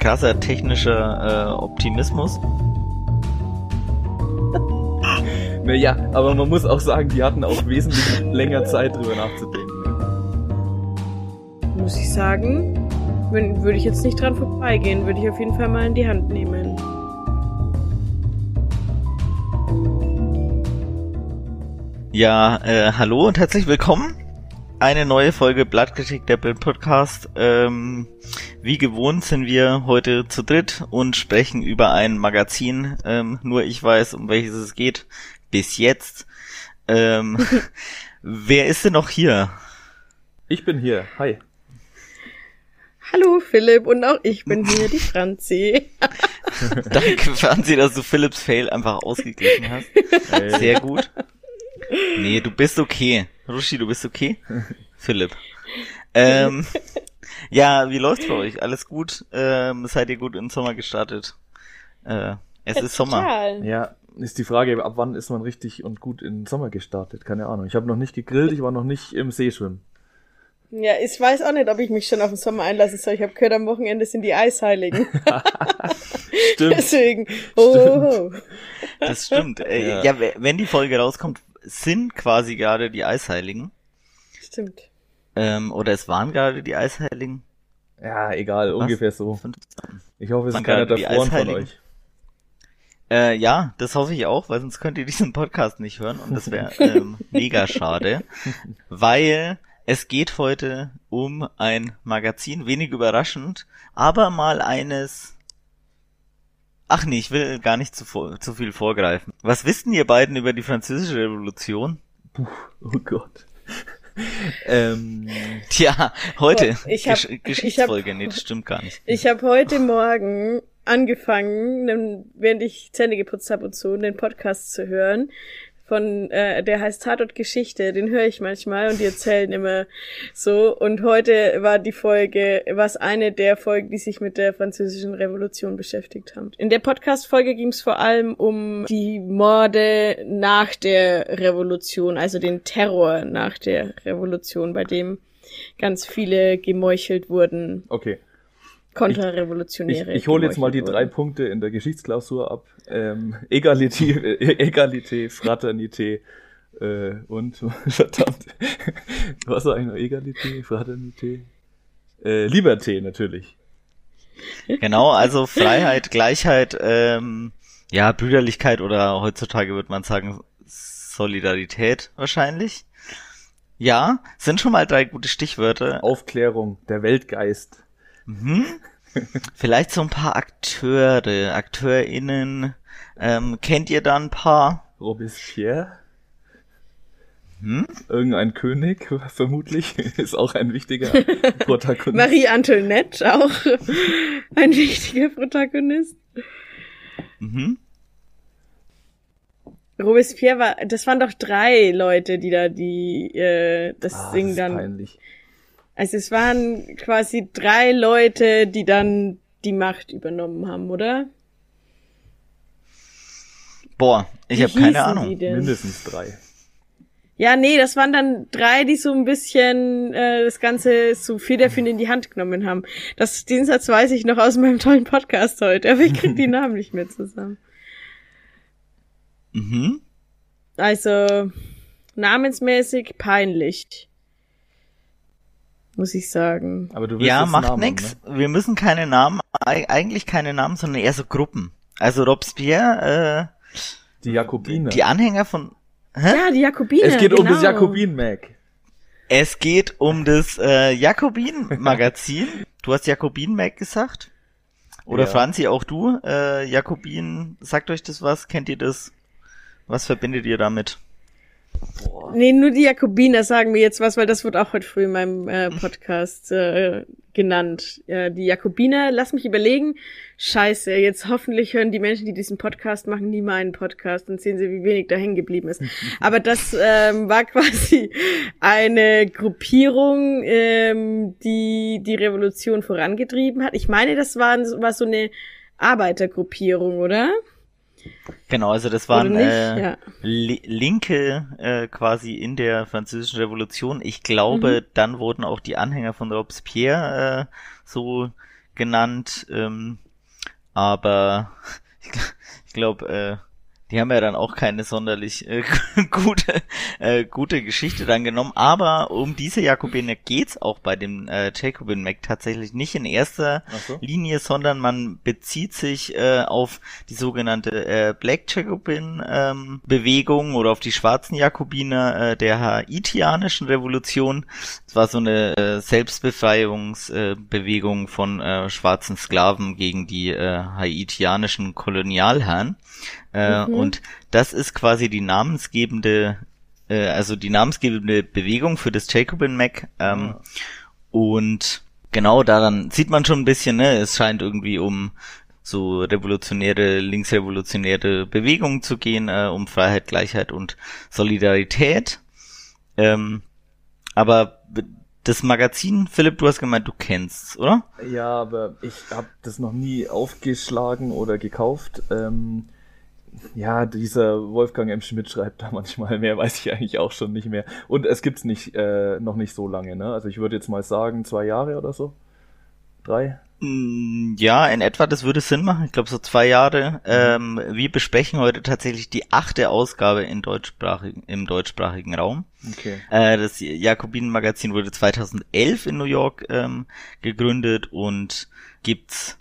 krasser technischer äh, Optimismus. Naja, aber man muss auch sagen, die hatten auch wesentlich länger Zeit drüber nachzudenken. Ne? Muss ich sagen, würde ich jetzt nicht dran vorbeigehen, würde ich auf jeden Fall mal in die Hand nehmen. Ja, äh, hallo und herzlich willkommen. Eine neue Folge Blattkritik der Bild Podcast. Ähm, wie gewohnt sind wir heute zu dritt und sprechen über ein Magazin. Ähm, nur ich weiß, um welches es geht. Bis jetzt. Ähm, wer ist denn noch hier? Ich bin hier. Hi. Hallo Philipp und auch ich bin hier, die Franzi. Danke Franzi, dass du Philipps Fail einfach ausgeglichen hast. Hey. Sehr gut. Nee, du bist okay. Rushi, du bist okay? Philipp. Ähm, ja, wie läuft's bei euch? Alles gut? Ähm, seid ihr gut in den Sommer gestartet? Äh, es ja, ist Sommer. Total. Ja, ist die Frage, ab wann ist man richtig und gut in den Sommer gestartet? Keine Ahnung. Ich habe noch nicht gegrillt, ich war noch nicht im See schwimmen. Ja, ich weiß auch nicht, ob ich mich schon auf den Sommer einlassen soll. Ich habe gehört, am Wochenende sind die Eisheiligen. stimmt. Deswegen. Oh, stimmt. Das stimmt. Äh, ja. ja, wenn die Folge rauskommt, sind quasi gerade die Eisheiligen. Stimmt. Ähm, oder es waren gerade die Eisheiligen. Ja, egal, Was? ungefähr so. Ich hoffe, es ist keiner davor von euch. Äh, ja, das hoffe ich auch, weil sonst könnt ihr diesen Podcast nicht hören und das wäre ähm, mega schade, weil es geht heute um ein Magazin, wenig überraschend, aber mal eines, Ach nee, ich will gar nicht zu, zu viel vorgreifen. Was wissen ihr beiden über die französische Revolution? Puh, oh Gott. ähm, Tja, heute ich hab, Gesch Geschichtsfolge, ich hab, nee, das stimmt gar nicht. Ich habe heute Morgen angefangen, während ich Zähne geputzt habe und so, den Podcast zu hören von, äh, der heißt Tatort Geschichte, den höre ich manchmal und die erzählen immer so. Und heute war die Folge, war eine der Folgen, die sich mit der französischen Revolution beschäftigt haben. In der Podcast-Folge ging es vor allem um die Morde nach der Revolution, also den Terror nach der Revolution, bei dem ganz viele gemeuchelt wurden. Okay. Konterrevolutionäre. Ich, ich, ich hole jetzt mal die drei Punkte in der Geschichtsklausur ab. Ähm, Egalité, äh, Egalité, Fraternité äh, und verdammt, was war eigentlich noch Egalité, Fraternité? Äh, Liberté natürlich. Genau, also Freiheit, Gleichheit, ähm, ja, Brüderlichkeit oder heutzutage würde man sagen Solidarität wahrscheinlich. Ja, sind schon mal drei gute Stichwörter. Aufklärung, der Weltgeist. Mhm. Vielleicht so ein paar Akteure, AkteurInnen. Ähm, kennt ihr da ein paar? Robespierre? Hm? Irgendein König, vermutlich, ist auch ein wichtiger Protagonist. Marie Antoinette, auch ein wichtiger Protagonist. Mhm. Robespierre war, das waren doch drei Leute, die da die äh, das ah, Ding das dann. Peinlich. Also es waren quasi drei Leute, die dann die Macht übernommen haben, oder? Boah, ich habe keine Ahnung. Mindestens drei. Ja, nee, das waren dann drei, die so ein bisschen äh, das Ganze so federführend in die Hand genommen haben. Das, den Satz weiß ich noch aus meinem tollen Podcast heute, aber ich krieg die Namen nicht mehr zusammen. Mhm. Also, namensmäßig peinlich muss ich sagen. Aber du willst ja, macht Namen, nix. Ne? Wir müssen keine Namen, eigentlich keine Namen, sondern eher so Gruppen. Also Robespierre, äh, die Jakobiner. Die Anhänger von. Hä? Ja, die Jakobiner. Es geht genau. um das genau. Jakobin-Mag. Es geht um das äh, Jakobin-Magazin. du hast Jakobin-Mag gesagt. Oder ja. Franzi, auch du. Äh, Jakobin, sagt euch das was? Kennt ihr das? Was verbindet ihr damit? Boah. Nee, nur die Jakobiner sagen mir jetzt was, weil das wird auch heute früh in meinem äh, Podcast äh, genannt. Ja, die Jakobiner, lass mich überlegen. Scheiße, jetzt hoffentlich hören die Menschen, die diesen Podcast machen, nie meinen Podcast und sehen sie, wie wenig da hängen geblieben ist. Aber das ähm, war quasi eine Gruppierung, ähm, die die Revolution vorangetrieben hat. Ich meine, das war, war so eine Arbeitergruppierung, oder? Genau, also das waren äh, ja. Linke äh, quasi in der französischen Revolution. Ich glaube, mhm. dann wurden auch die Anhänger von Robespierre äh, so genannt, ähm, aber ich, ich glaube, äh, die haben ja dann auch keine sonderlich äh, gute, äh, gute Geschichte dann genommen. Aber um diese Jakobiner geht's auch bei dem äh, Jacobin Mac tatsächlich nicht in erster so. Linie, sondern man bezieht sich äh, auf die sogenannte äh, Black Jacobin ähm, Bewegung oder auf die schwarzen Jakobiner äh, der haitianischen Revolution. Es war so eine äh, Selbstbefreiungsbewegung äh, von äh, schwarzen Sklaven gegen die äh, haitianischen Kolonialherren. Äh, mhm. Und das ist quasi die namensgebende, äh, also die namensgebende Bewegung für das Jacobin Mac. Ähm, ja. Und genau daran sieht man schon ein bisschen, ne, es scheint irgendwie um so revolutionäre, linksrevolutionäre Bewegungen zu gehen, äh, um Freiheit, Gleichheit und Solidarität. Ähm, aber das Magazin, Philipp, du hast gemeint, du kennst, oder? Ja, aber ich habe das noch nie aufgeschlagen oder gekauft. Ähm, ja, dieser Wolfgang M. Schmidt schreibt da manchmal mehr, weiß ich eigentlich auch schon nicht mehr. Und es gibt's nicht, äh, noch nicht so lange, ne? Also ich würde jetzt mal sagen, zwei Jahre oder so. Drei? Mm, ja, in etwa, das würde Sinn machen. Ich glaube so zwei Jahre. Ähm, wir besprechen heute tatsächlich die achte Ausgabe in deutschsprachigen, im deutschsprachigen Raum. Okay. Äh, das Jakobinen-Magazin wurde 2011 in New York ähm, gegründet und gibt's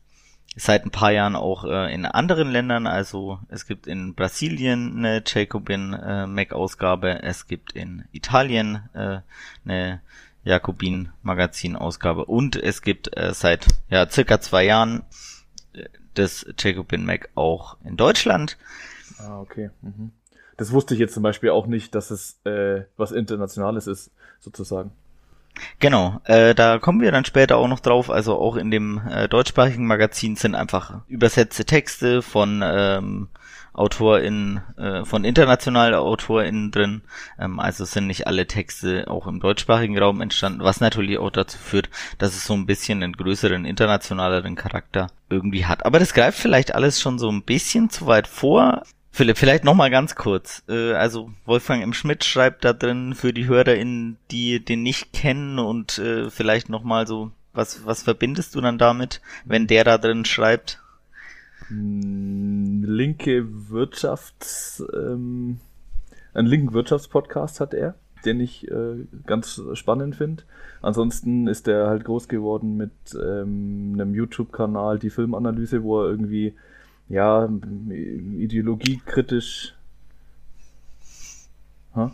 seit ein paar Jahren auch äh, in anderen Ländern. Also es gibt in Brasilien eine Jacobin äh, Mac Ausgabe, es gibt in Italien äh, eine Jakobin Magazin Ausgabe und es gibt äh, seit ja circa zwei Jahren äh, das Jacobin Mac auch in Deutschland. Ah, okay. Mhm. Das wusste ich jetzt zum Beispiel auch nicht, dass es äh, was Internationales ist, sozusagen. Genau, äh, da kommen wir dann später auch noch drauf. Also auch in dem äh, deutschsprachigen Magazin sind einfach übersetzte Texte von ähm, AutorInnen, äh, von internationalen AutorInnen drin. Ähm, also sind nicht alle Texte auch im deutschsprachigen Raum entstanden, was natürlich auch dazu führt, dass es so ein bisschen einen größeren, internationaleren Charakter irgendwie hat. Aber das greift vielleicht alles schon so ein bisschen zu weit vor. Philipp, vielleicht nochmal ganz kurz. Äh, also Wolfgang M. Schmidt schreibt da drin für die HörerInnen, die den nicht kennen und äh, vielleicht nochmal so, was, was verbindest du dann damit, wenn der da drin schreibt? Hm, linke Wirtschafts, ähm, einen linken Wirtschaftspodcast hat er, den ich äh, ganz spannend finde. Ansonsten ist er halt groß geworden mit ähm, einem YouTube-Kanal, die Filmanalyse, wo er irgendwie ja, ideologiekritisch. Huh?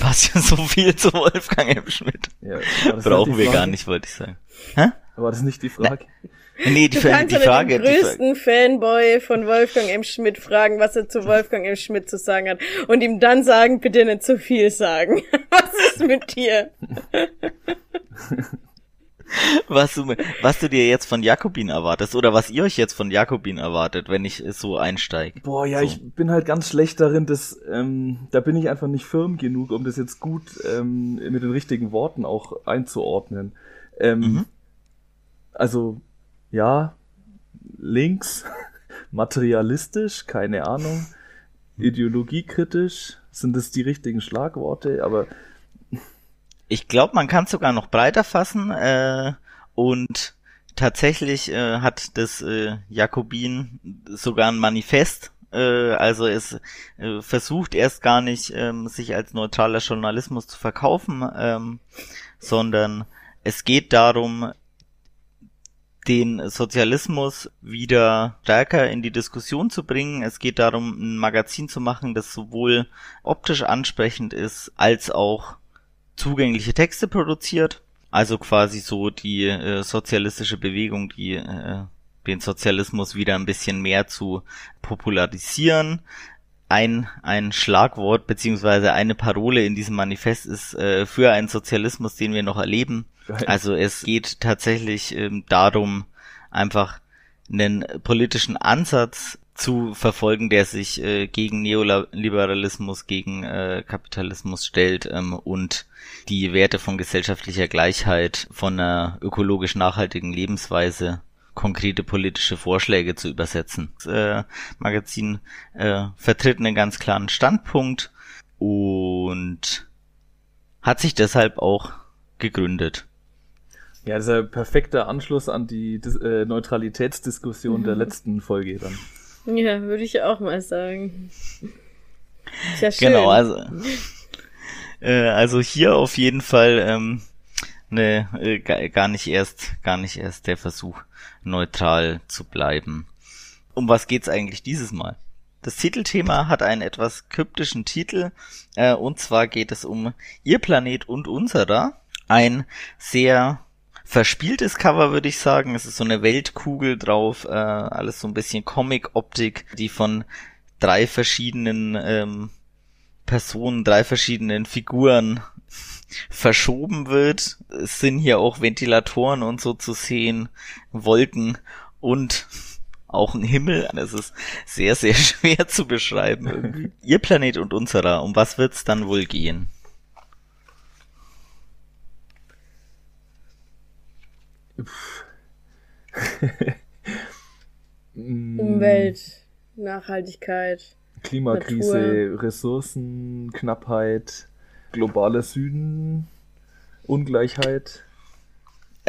Was ja so viel zu Wolfgang M. Schmidt. Ja, Brauchen wir gar nicht, wollte ich sagen. Hä? War das nicht die Frage? Na, nee, die, du kannst die Frage. Den größten die Fanboy von Wolfgang M. Schmidt fragen, was er zu Wolfgang M. Schmidt zu sagen hat. Und ihm dann sagen, bitte nicht zu viel sagen. Was ist mit dir? was du, was du dir jetzt von Jakobin erwartest oder was ihr euch jetzt von Jakobin erwartet, wenn ich so einsteige. Boah, ja, so. ich bin halt ganz schlecht darin, dass ähm, da bin ich einfach nicht firm genug, um das jetzt gut ähm, mit den richtigen Worten auch einzuordnen. Ähm, mhm. Also ja, links, materialistisch, keine Ahnung, ideologiekritisch, sind das die richtigen Schlagworte, aber ich glaube, man kann es sogar noch breiter fassen äh, und tatsächlich äh, hat das äh, Jakobin sogar ein Manifest. Äh, also es äh, versucht erst gar nicht, ähm, sich als neutraler Journalismus zu verkaufen, ähm, sondern es geht darum, den Sozialismus wieder stärker in die Diskussion zu bringen. Es geht darum, ein Magazin zu machen, das sowohl optisch ansprechend ist, als auch zugängliche Texte produziert. Also quasi so die äh, sozialistische Bewegung, die äh, den Sozialismus wieder ein bisschen mehr zu popularisieren. Ein, ein Schlagwort beziehungsweise eine Parole in diesem Manifest ist äh, für einen Sozialismus, den wir noch erleben. Also es geht tatsächlich ähm, darum, einfach einen politischen Ansatz zu verfolgen, der sich äh, gegen Neoliberalismus, gegen äh, Kapitalismus stellt ähm, und die Werte von gesellschaftlicher Gleichheit, von einer ökologisch nachhaltigen Lebensweise konkrete politische Vorschläge zu übersetzen. Das äh, Magazin äh, vertritt einen ganz klaren Standpunkt und hat sich deshalb auch gegründet. Ja, das ist ein perfekter Anschluss an die Dis äh, Neutralitätsdiskussion der letzten Folge dann. Ja, würde ich auch mal sagen. Ist ja schön. Genau, also, äh, also hier auf jeden Fall ähm, ne, äh, ga- gar nicht erst, gar nicht erst der Versuch, neutral zu bleiben. Um was geht's eigentlich dieses Mal? Das Titelthema hat einen etwas kryptischen Titel, äh, und zwar geht es um Ihr Planet und unserer. Ein sehr verspieltes Cover, würde ich sagen. Es ist so eine Weltkugel drauf, äh, alles so ein bisschen Comic-Optik, die von drei verschiedenen ähm, Personen, drei verschiedenen Figuren verschoben wird. Es sind hier auch Ventilatoren und so zu sehen, Wolken und auch ein Himmel. Das ist sehr, sehr schwer zu beschreiben. Ihr Planet und unserer, um was wird's dann wohl gehen? Umwelt, Nachhaltigkeit. Klimakrise, Natur. Ressourcenknappheit, globaler Süden, Ungleichheit.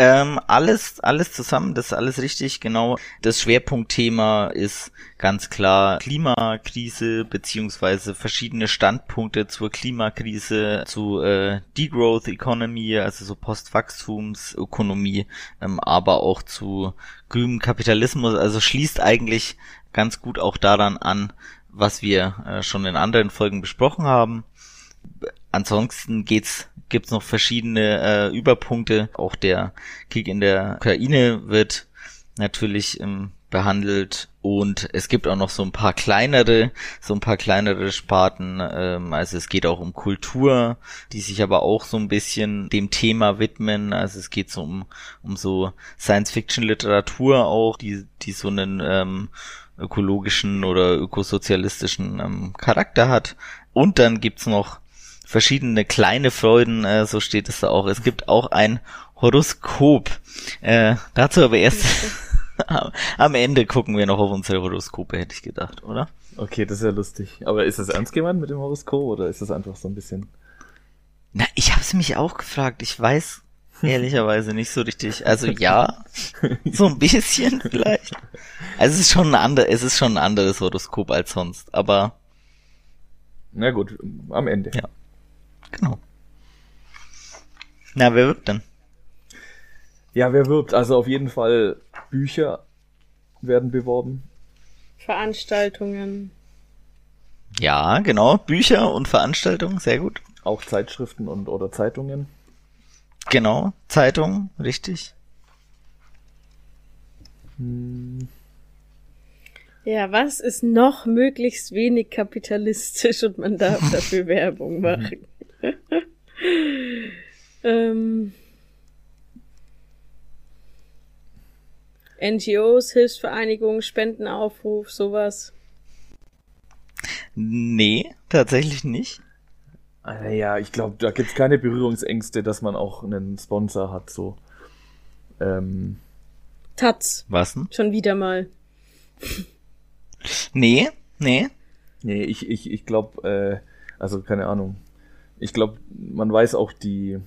Ähm, alles, alles zusammen, das ist alles richtig, genau. Das Schwerpunktthema ist ganz klar Klimakrise beziehungsweise verschiedene Standpunkte zur Klimakrise, zu äh, Degrowth Economy, also so Postwachstumsökonomie, ähm, aber auch zu grünem Kapitalismus. Also schließt eigentlich ganz gut auch daran an, was wir äh, schon in anderen Folgen besprochen haben. Ansonsten geht's, gibt's noch verschiedene äh, Überpunkte. Auch der Krieg in der Ukraine wird natürlich ähm, behandelt und es gibt auch noch so ein paar kleinere, so ein paar kleinere Sparten. Ähm, also es geht auch um Kultur, die sich aber auch so ein bisschen dem Thema widmen. Also es geht so um um so Science-Fiction-Literatur auch, die die so einen ähm, ökologischen oder ökosozialistischen ähm, Charakter hat. Und dann gibt's noch verschiedene kleine Freuden, äh, so steht es da auch. Es gibt auch ein Horoskop. Äh, dazu aber erst am Ende gucken wir noch auf unsere Horoskope, hätte ich gedacht, oder? Okay, das ist ja lustig. Aber ist das ernst gemeint mit dem Horoskop oder ist das einfach so ein bisschen? Na, ich habe es mich auch gefragt. Ich weiß ehrlicherweise nicht so richtig. Also ja, so ein bisschen vielleicht. Also es ist schon ein ander, es ist schon ein anderes Horoskop als sonst, aber Na gut, am Ende. Ja. Genau. Na, wer wird denn? Ja, wer wirbt? Also auf jeden Fall Bücher werden beworben. Veranstaltungen. Ja, genau. Bücher und Veranstaltungen, sehr gut. Auch Zeitschriften und oder Zeitungen. Genau. Zeitung, richtig. Ja, was ist noch möglichst wenig kapitalistisch und man darf dafür Werbung machen? ähm, NGOs, Hilfsvereinigungen, Spendenaufruf, sowas. Nee, tatsächlich nicht. Ah, Ja, ich glaube, da gibt's keine Berührungsängste, dass man auch einen Sponsor hat, so. Ähm, Taz, Was denn? schon wieder mal. Nee, nee. nee, ich, ich, ich glaube, äh, also keine Ahnung. Ich glaube, man weiß auch die,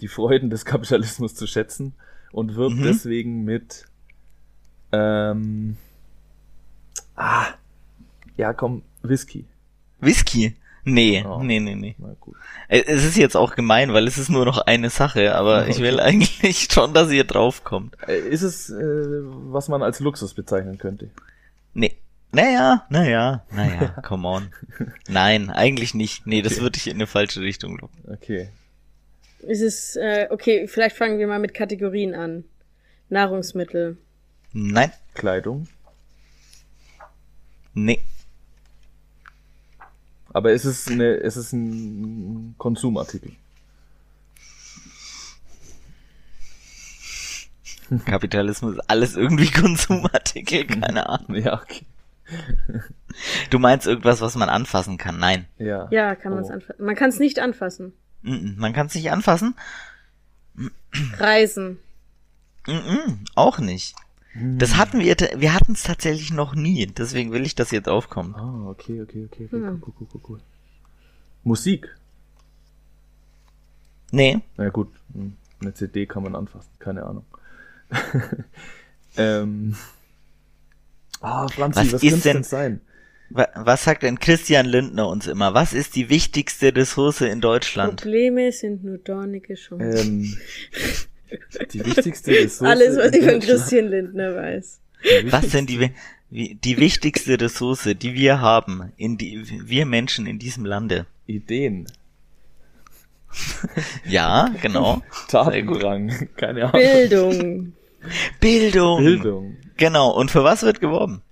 die Freuden des Kapitalismus zu schätzen und wird Mhm. deswegen mit, ähm, ah, ja, komm, Whisky. Whisky? Nee, Oh. nee, nee, nee. Es ist jetzt auch gemein, weil es ist nur noch eine Sache, aber ich will eigentlich schon, dass ihr draufkommt. Ist es, äh, was man als Luxus bezeichnen könnte? Nee. Naja, naja, naja, come on. Nein, eigentlich nicht. Nee, das Okay. würde ich in eine falsche Richtung locken. Okay. Ist es, äh, okay, vielleicht fangen wir mal mit Kategorien an. Nahrungsmittel. Nein, Kleidung. nee, Aber es ist eine, es ist ein Konsumartikel. Kapitalismus ist alles irgendwie Konsumartikel, keine Ahnung. Ja, okay. Du meinst irgendwas, was man anfassen kann? Nein. Ja. Ja, kann man es Oh. anfassen. Man kann es nicht anfassen. Man kann es nicht anfassen? Reisen. Auch nicht. Das hatten wir, wir hatten es tatsächlich noch nie, deswegen will ich, dass ihr draufkommt. Ah, okay, okay, okay, okay. Hm. Cool, cool, cool, cool. Musik. Nee, Na gut. Hm. Eine CD kann man anfassen, keine Ahnung. ähm. Ah, Franzi, Was was, ist denn- denn sein? Wa- Was sagt denn Christian Lindner uns immer? Was ist die wichtigste Ressource in Deutschland? Probleme sind nur dornige Chancen. Ähm, die wichtigste Ressource. Alles, was ich von Christian Lindner weiß. Die Was sind die, die wichtigste Ressource, die wir haben, in die, wir Menschen in diesem Lande? Ideen. Ja, genau. Tatendrang. Keine Ahnung. Bildung. Bildung. Bildung. Genau. Und für was wird geworben?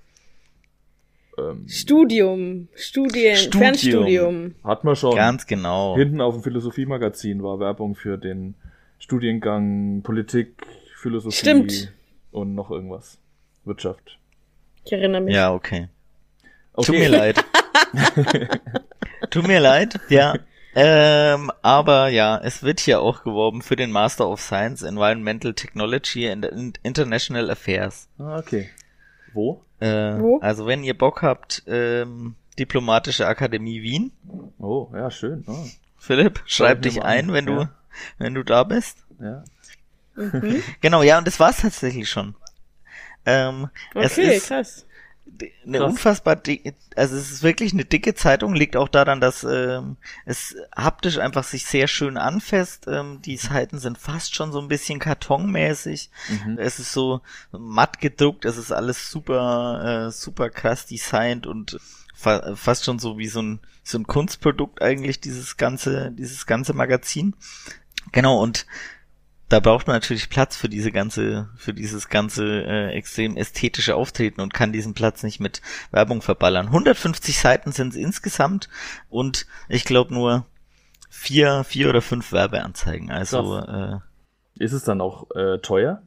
Ähm, Studium. Studien. Studium. Fernstudium. hat man schon. Ganz genau. Hinten auf dem Philosophiemagazin war Werbung für den Studiengang Politik, Philosophie Stimmt. und noch irgendwas. Wirtschaft. Ich erinnere mich. Ja, okay. Okay. Tut mir leid. Tut mir leid, ja. Ähm, aber ja, es wird hier auch geworben für den Master of Science Environmental Technology and In- International Affairs. Ah, okay. Wo? Äh, Wo? Also wenn ihr Bock habt, ähm, Diplomatische Akademie Wien. Oh, ja, schön. Ah, Philipp, schreib dich ein, an, wenn du, ja. wenn du da bist. ja. Mhm. Genau, ja, und das war's tatsächlich schon. Ähm, es Okay, ist krass. Eine Krass. unfassbar dicke, also es ist wirklich eine dicke Zeitung, liegt auch daran, dass ähm, es haptisch einfach sich sehr schön anfasst. Ähm, die Seiten sind fast schon so ein bisschen kartonmäßig. Mhm. Es ist so matt gedruckt, es ist alles super, äh, super krass designt und fa fast schon so wie so ein, so ein Kunstprodukt eigentlich, dieses ganze, dieses ganze Magazin. Genau, und da braucht man natürlich Platz für diese ganze, für dieses ganze äh, extrem ästhetische Auftreten und kann diesen Platz nicht mit Werbung verballern. 150 Seiten sind es insgesamt und ich glaube nur vier, vier oder fünf Werbeanzeigen. Also äh, Ist es dann auch äh, teuer?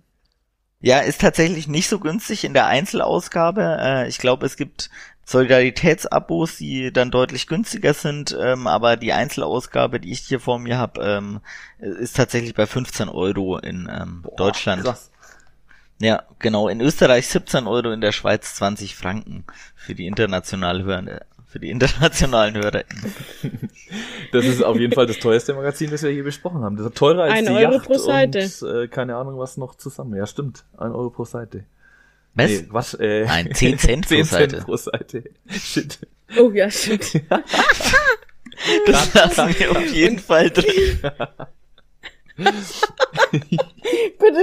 ja, ist tatsächlich nicht so günstig in der Einzelausgabe. Äh, ich glaube, es gibt Solidaritätsabos, die dann deutlich günstiger sind, ähm, aber die Einzelausgabe, die ich hier vor mir habe, ähm, ist tatsächlich bei 15 Euro in ähm, Boah, Deutschland. Krass. Ja, genau. In Österreich 17 Euro, in der Schweiz 20 Franken für die international Hörende, für die internationalen Hörer. Das ist auf jeden Fall das teuerste Magazin, das wir je besprochen haben. Das ist teurer als Ein die Euro Yacht pro Seite. und äh, keine Ahnung was noch zusammen. Ja, stimmt. Ein Euro pro Seite. Was? Nee, was? Äh, Nein, 10 Cent pro 10 Seite. Cent pro Seite. Shit. Oh ja, stimmt. Das lassen wir auf jeden Fall drin. Bitte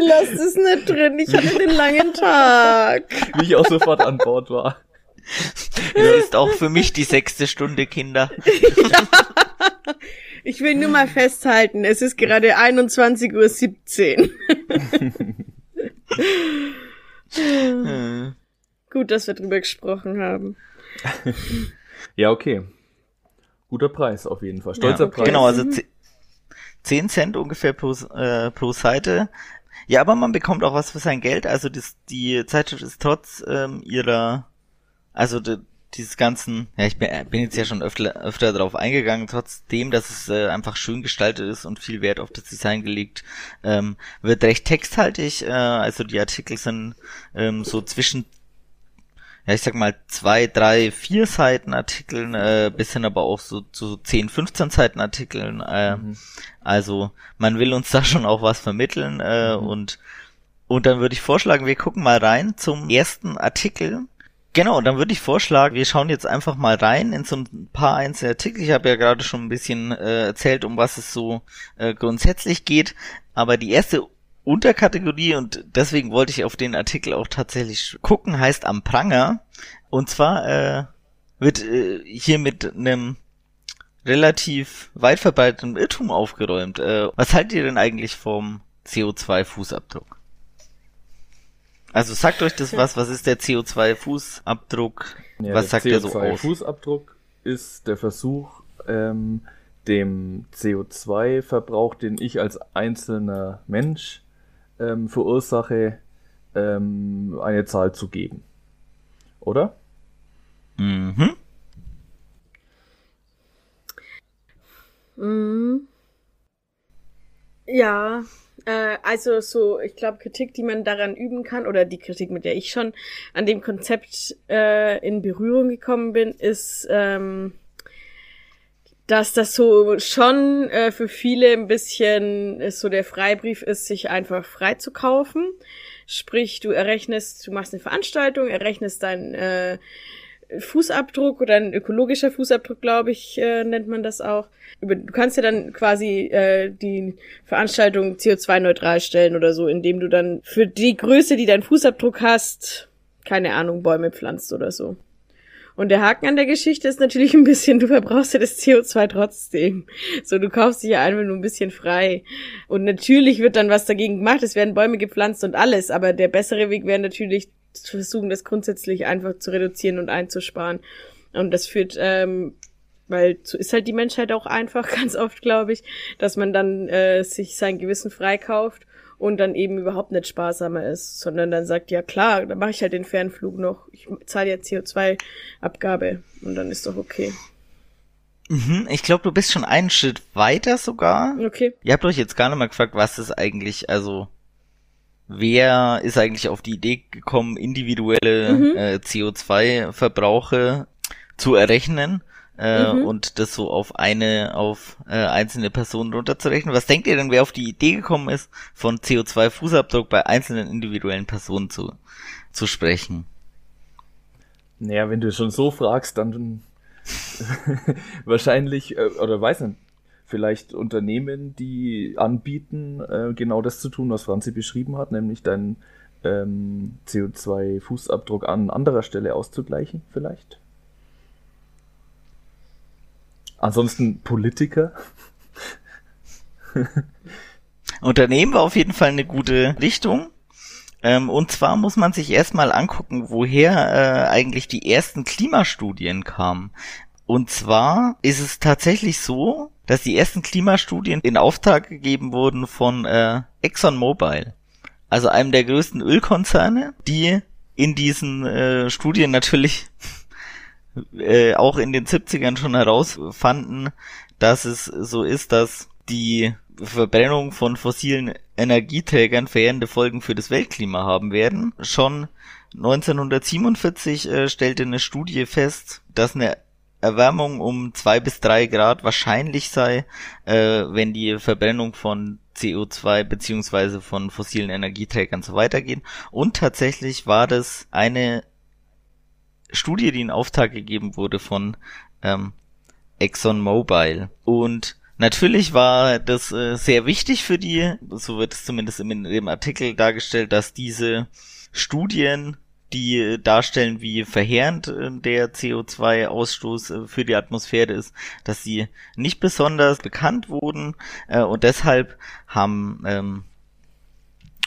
lasst es nicht drin. Ich hatte den langen Tag. Wie ich auch sofort an Bord war. Das ist auch für mich die sechste Stunde, Kinder. Ich will nur mal festhalten, es ist gerade 21.17 Uhr. Äh, Gut, dass wir drüber gesprochen haben. Ja, okay. Guter Preis auf jeden Fall. Stolzer Ja, okay. Preis. Genau, also 10 Cent ungefähr pro, äh, pro Seite. Ja, aber man bekommt auch was für sein Geld. Also das, die Zeitschrift ist trotz ähm, ihrer, also de, dieses ganzen, ja, ich bin, äh, bin jetzt ja schon öfter, öfter darauf eingegangen, trotzdem, dass es äh, einfach schön gestaltet ist und viel Wert auf das Design gelegt, ähm, wird recht texthaltig. Äh, also die Artikel sind ähm, so zwischen ja, ich sag mal, zwei, drei, vier Seiten Artikeln, äh, bis hin aber auch so zu 10, 15 Seiten Artikeln. Äh, Mhm. Also man will uns da schon auch was vermitteln äh, Mhm. und und dann würde ich vorschlagen, wir gucken mal rein zum ersten Artikel. Genau, dann würde ich vorschlagen, wir schauen jetzt einfach mal rein in so ein paar einzelne Artikel. Ich habe ja gerade schon ein bisschen äh, erzählt, um was es so äh, grundsätzlich geht. Aber die erste Unterkategorie, und deswegen wollte ich auf den Artikel auch tatsächlich gucken, heißt am Pranger. Und zwar äh, wird äh, hier mit einem relativ weit verbreiteten Irrtum aufgeräumt. Äh, was haltet ihr denn eigentlich vom CO2-Fußabdruck? Also sagt euch das was? Was ist der CO2-Fußabdruck? Ja, was der sagt der so aus? CO2-Fußabdruck ist der Versuch, ähm, dem CO2-Verbrauch, den ich als einzelner Mensch ähm, verursache, ähm, eine Zahl zu geben. Oder? Mhm. Mhm. Ja, äh, also so, ich glaube, Kritik, die man daran üben kann, oder die Kritik, mit der ich schon an dem Konzept äh, in Berührung gekommen bin, ist, ähm, dass das so schon äh, für viele ein bisschen so der Freibrief ist, sich einfach frei zu kaufen. Sprich, du errechnest, du machst eine Veranstaltung, errechnest deinen äh, Fußabdruck oder ein ökologischer Fußabdruck, glaube ich, äh, nennt man das auch. Du kannst ja dann quasi äh, die Veranstaltung CO2-neutral stellen oder so, indem du dann für die Größe, die dein Fußabdruck hast, keine Ahnung, Bäume pflanzt oder so. Und der Haken an der Geschichte ist natürlich ein bisschen, du verbrauchst ja das CO2 trotzdem. So, du kaufst dich ja einfach nur ein bisschen frei. Und natürlich wird dann was dagegen gemacht, es werden Bäume gepflanzt und alles, aber der bessere Weg wäre natürlich versuchen, das grundsätzlich einfach zu reduzieren und einzusparen. Und das führt, ähm, weil so ist halt die Menschheit auch einfach ganz oft, glaube ich, dass man dann äh, sich sein Gewissen freikauft und dann eben überhaupt nicht sparsamer ist, sondern dann sagt, ja klar, dann mache ich halt den Fernflug noch, ich zahle ja CO2-Abgabe und dann ist doch okay. Mhm, ich glaube, du bist schon einen Schritt weiter sogar. Okay. Ihr habt euch jetzt gar nicht mal gefragt, was ist eigentlich, also wer ist eigentlich auf die Idee gekommen, individuelle mhm. äh, CO2-Verbrauche zu errechnen äh, mhm. und das so auf eine, auf äh, einzelne Personen runterzurechnen. Was denkt ihr denn, wer auf die Idee gekommen ist, von CO2-Fußabdruck bei einzelnen individuellen Personen zu, zu sprechen? Naja, wenn du schon so fragst, dann wahrscheinlich, äh, oder weiß nicht, vielleicht Unternehmen, die anbieten, äh, genau das zu tun, was Franzi beschrieben hat, nämlich deinen ähm, CO2-Fußabdruck an anderer Stelle auszugleichen, vielleicht? Ansonsten Politiker. Unternehmen war auf jeden Fall eine gute Richtung. Ähm, und zwar muss man sich erstmal angucken, woher äh, eigentlich die ersten Klimastudien kamen. Und zwar ist es tatsächlich so, dass die ersten Klimastudien in Auftrag gegeben wurden von äh, ExxonMobil, also einem der größten Ölkonzerne, die in diesen äh, Studien natürlich äh, auch in den 70ern schon herausfanden, dass es so ist, dass die Verbrennung von fossilen Energieträgern verheerende Folgen für das Weltklima haben werden. Schon 1947 äh, stellte eine Studie fest, dass eine Erwärmung um zwei bis drei Grad wahrscheinlich sei, äh, wenn die Verbrennung von CO2 beziehungsweise von fossilen Energieträgern so weitergeht. Und tatsächlich war das eine Studie, die in Auftrag gegeben wurde von ähm, ExxonMobil. Und natürlich war das äh, sehr wichtig für die, so wird es zumindest in dem Artikel dargestellt, dass diese Studien die darstellen, wie verheerend äh, der CO2-Ausstoß äh, für die Atmosphäre ist, dass sie nicht besonders bekannt wurden äh, und deshalb haben ähm,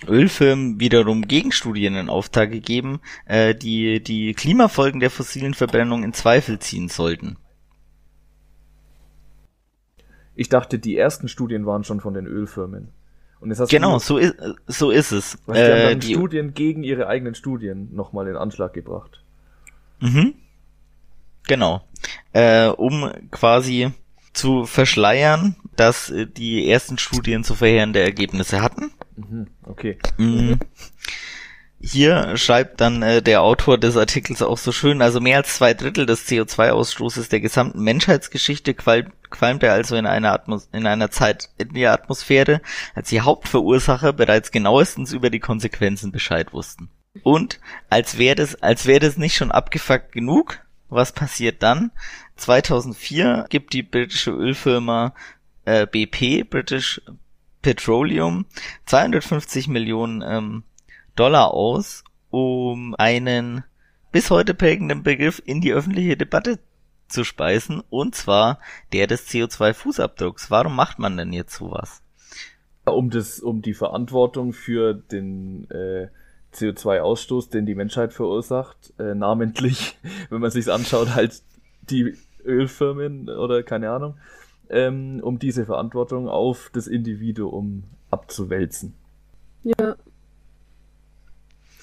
Ölfirmen wiederum Gegenstudien in Auftrag gegeben, die die Klimafolgen der fossilen Verbrennung in Zweifel ziehen sollten. Ich dachte, die ersten Studien waren schon von den Ölfirmen. Und jetzt hast genau, du, so ist, so ist es. Was, die äh, haben dann die Studien gegen ihre eigenen Studien nochmal in Anschlag gebracht. Mhm. Genau. Äh, um quasi zu verschleiern, dass äh, die ersten Studien zu verheerende Ergebnisse hatten. Mhm, okay. Mhm. Hier schreibt dann äh, der Autor des Artikels auch so schön, also mehr als zwei Drittel des CO2-Ausstoßes der gesamten Menschheitsgeschichte qual qualmt er also in einer, Atmos in einer Zeit in der Atmosphäre, als die Hauptverursacher bereits genauestens über die Konsequenzen Bescheid wussten. Und als wäre das, als wäre das nicht schon abgefuckt genug, was passiert dann? 2004 gibt die britische Ölfirma äh, BP, British Petroleum, 250 Millionen ähm, Dollar aus, um einen bis heute prägenden Begriff in die öffentliche Debatte zu speisen, und zwar der des CO2-Fußabdrucks. Warum macht man denn jetzt sowas? Um das, um die Verantwortung für den äh, CO2-Ausstoß, den die Menschheit verursacht, äh, namentlich, wenn man sich's anschaut, halt die Ölfirmen oder keine Ahnung, ähm, um diese Verantwortung auf das Individuum abzuwälzen. Ja.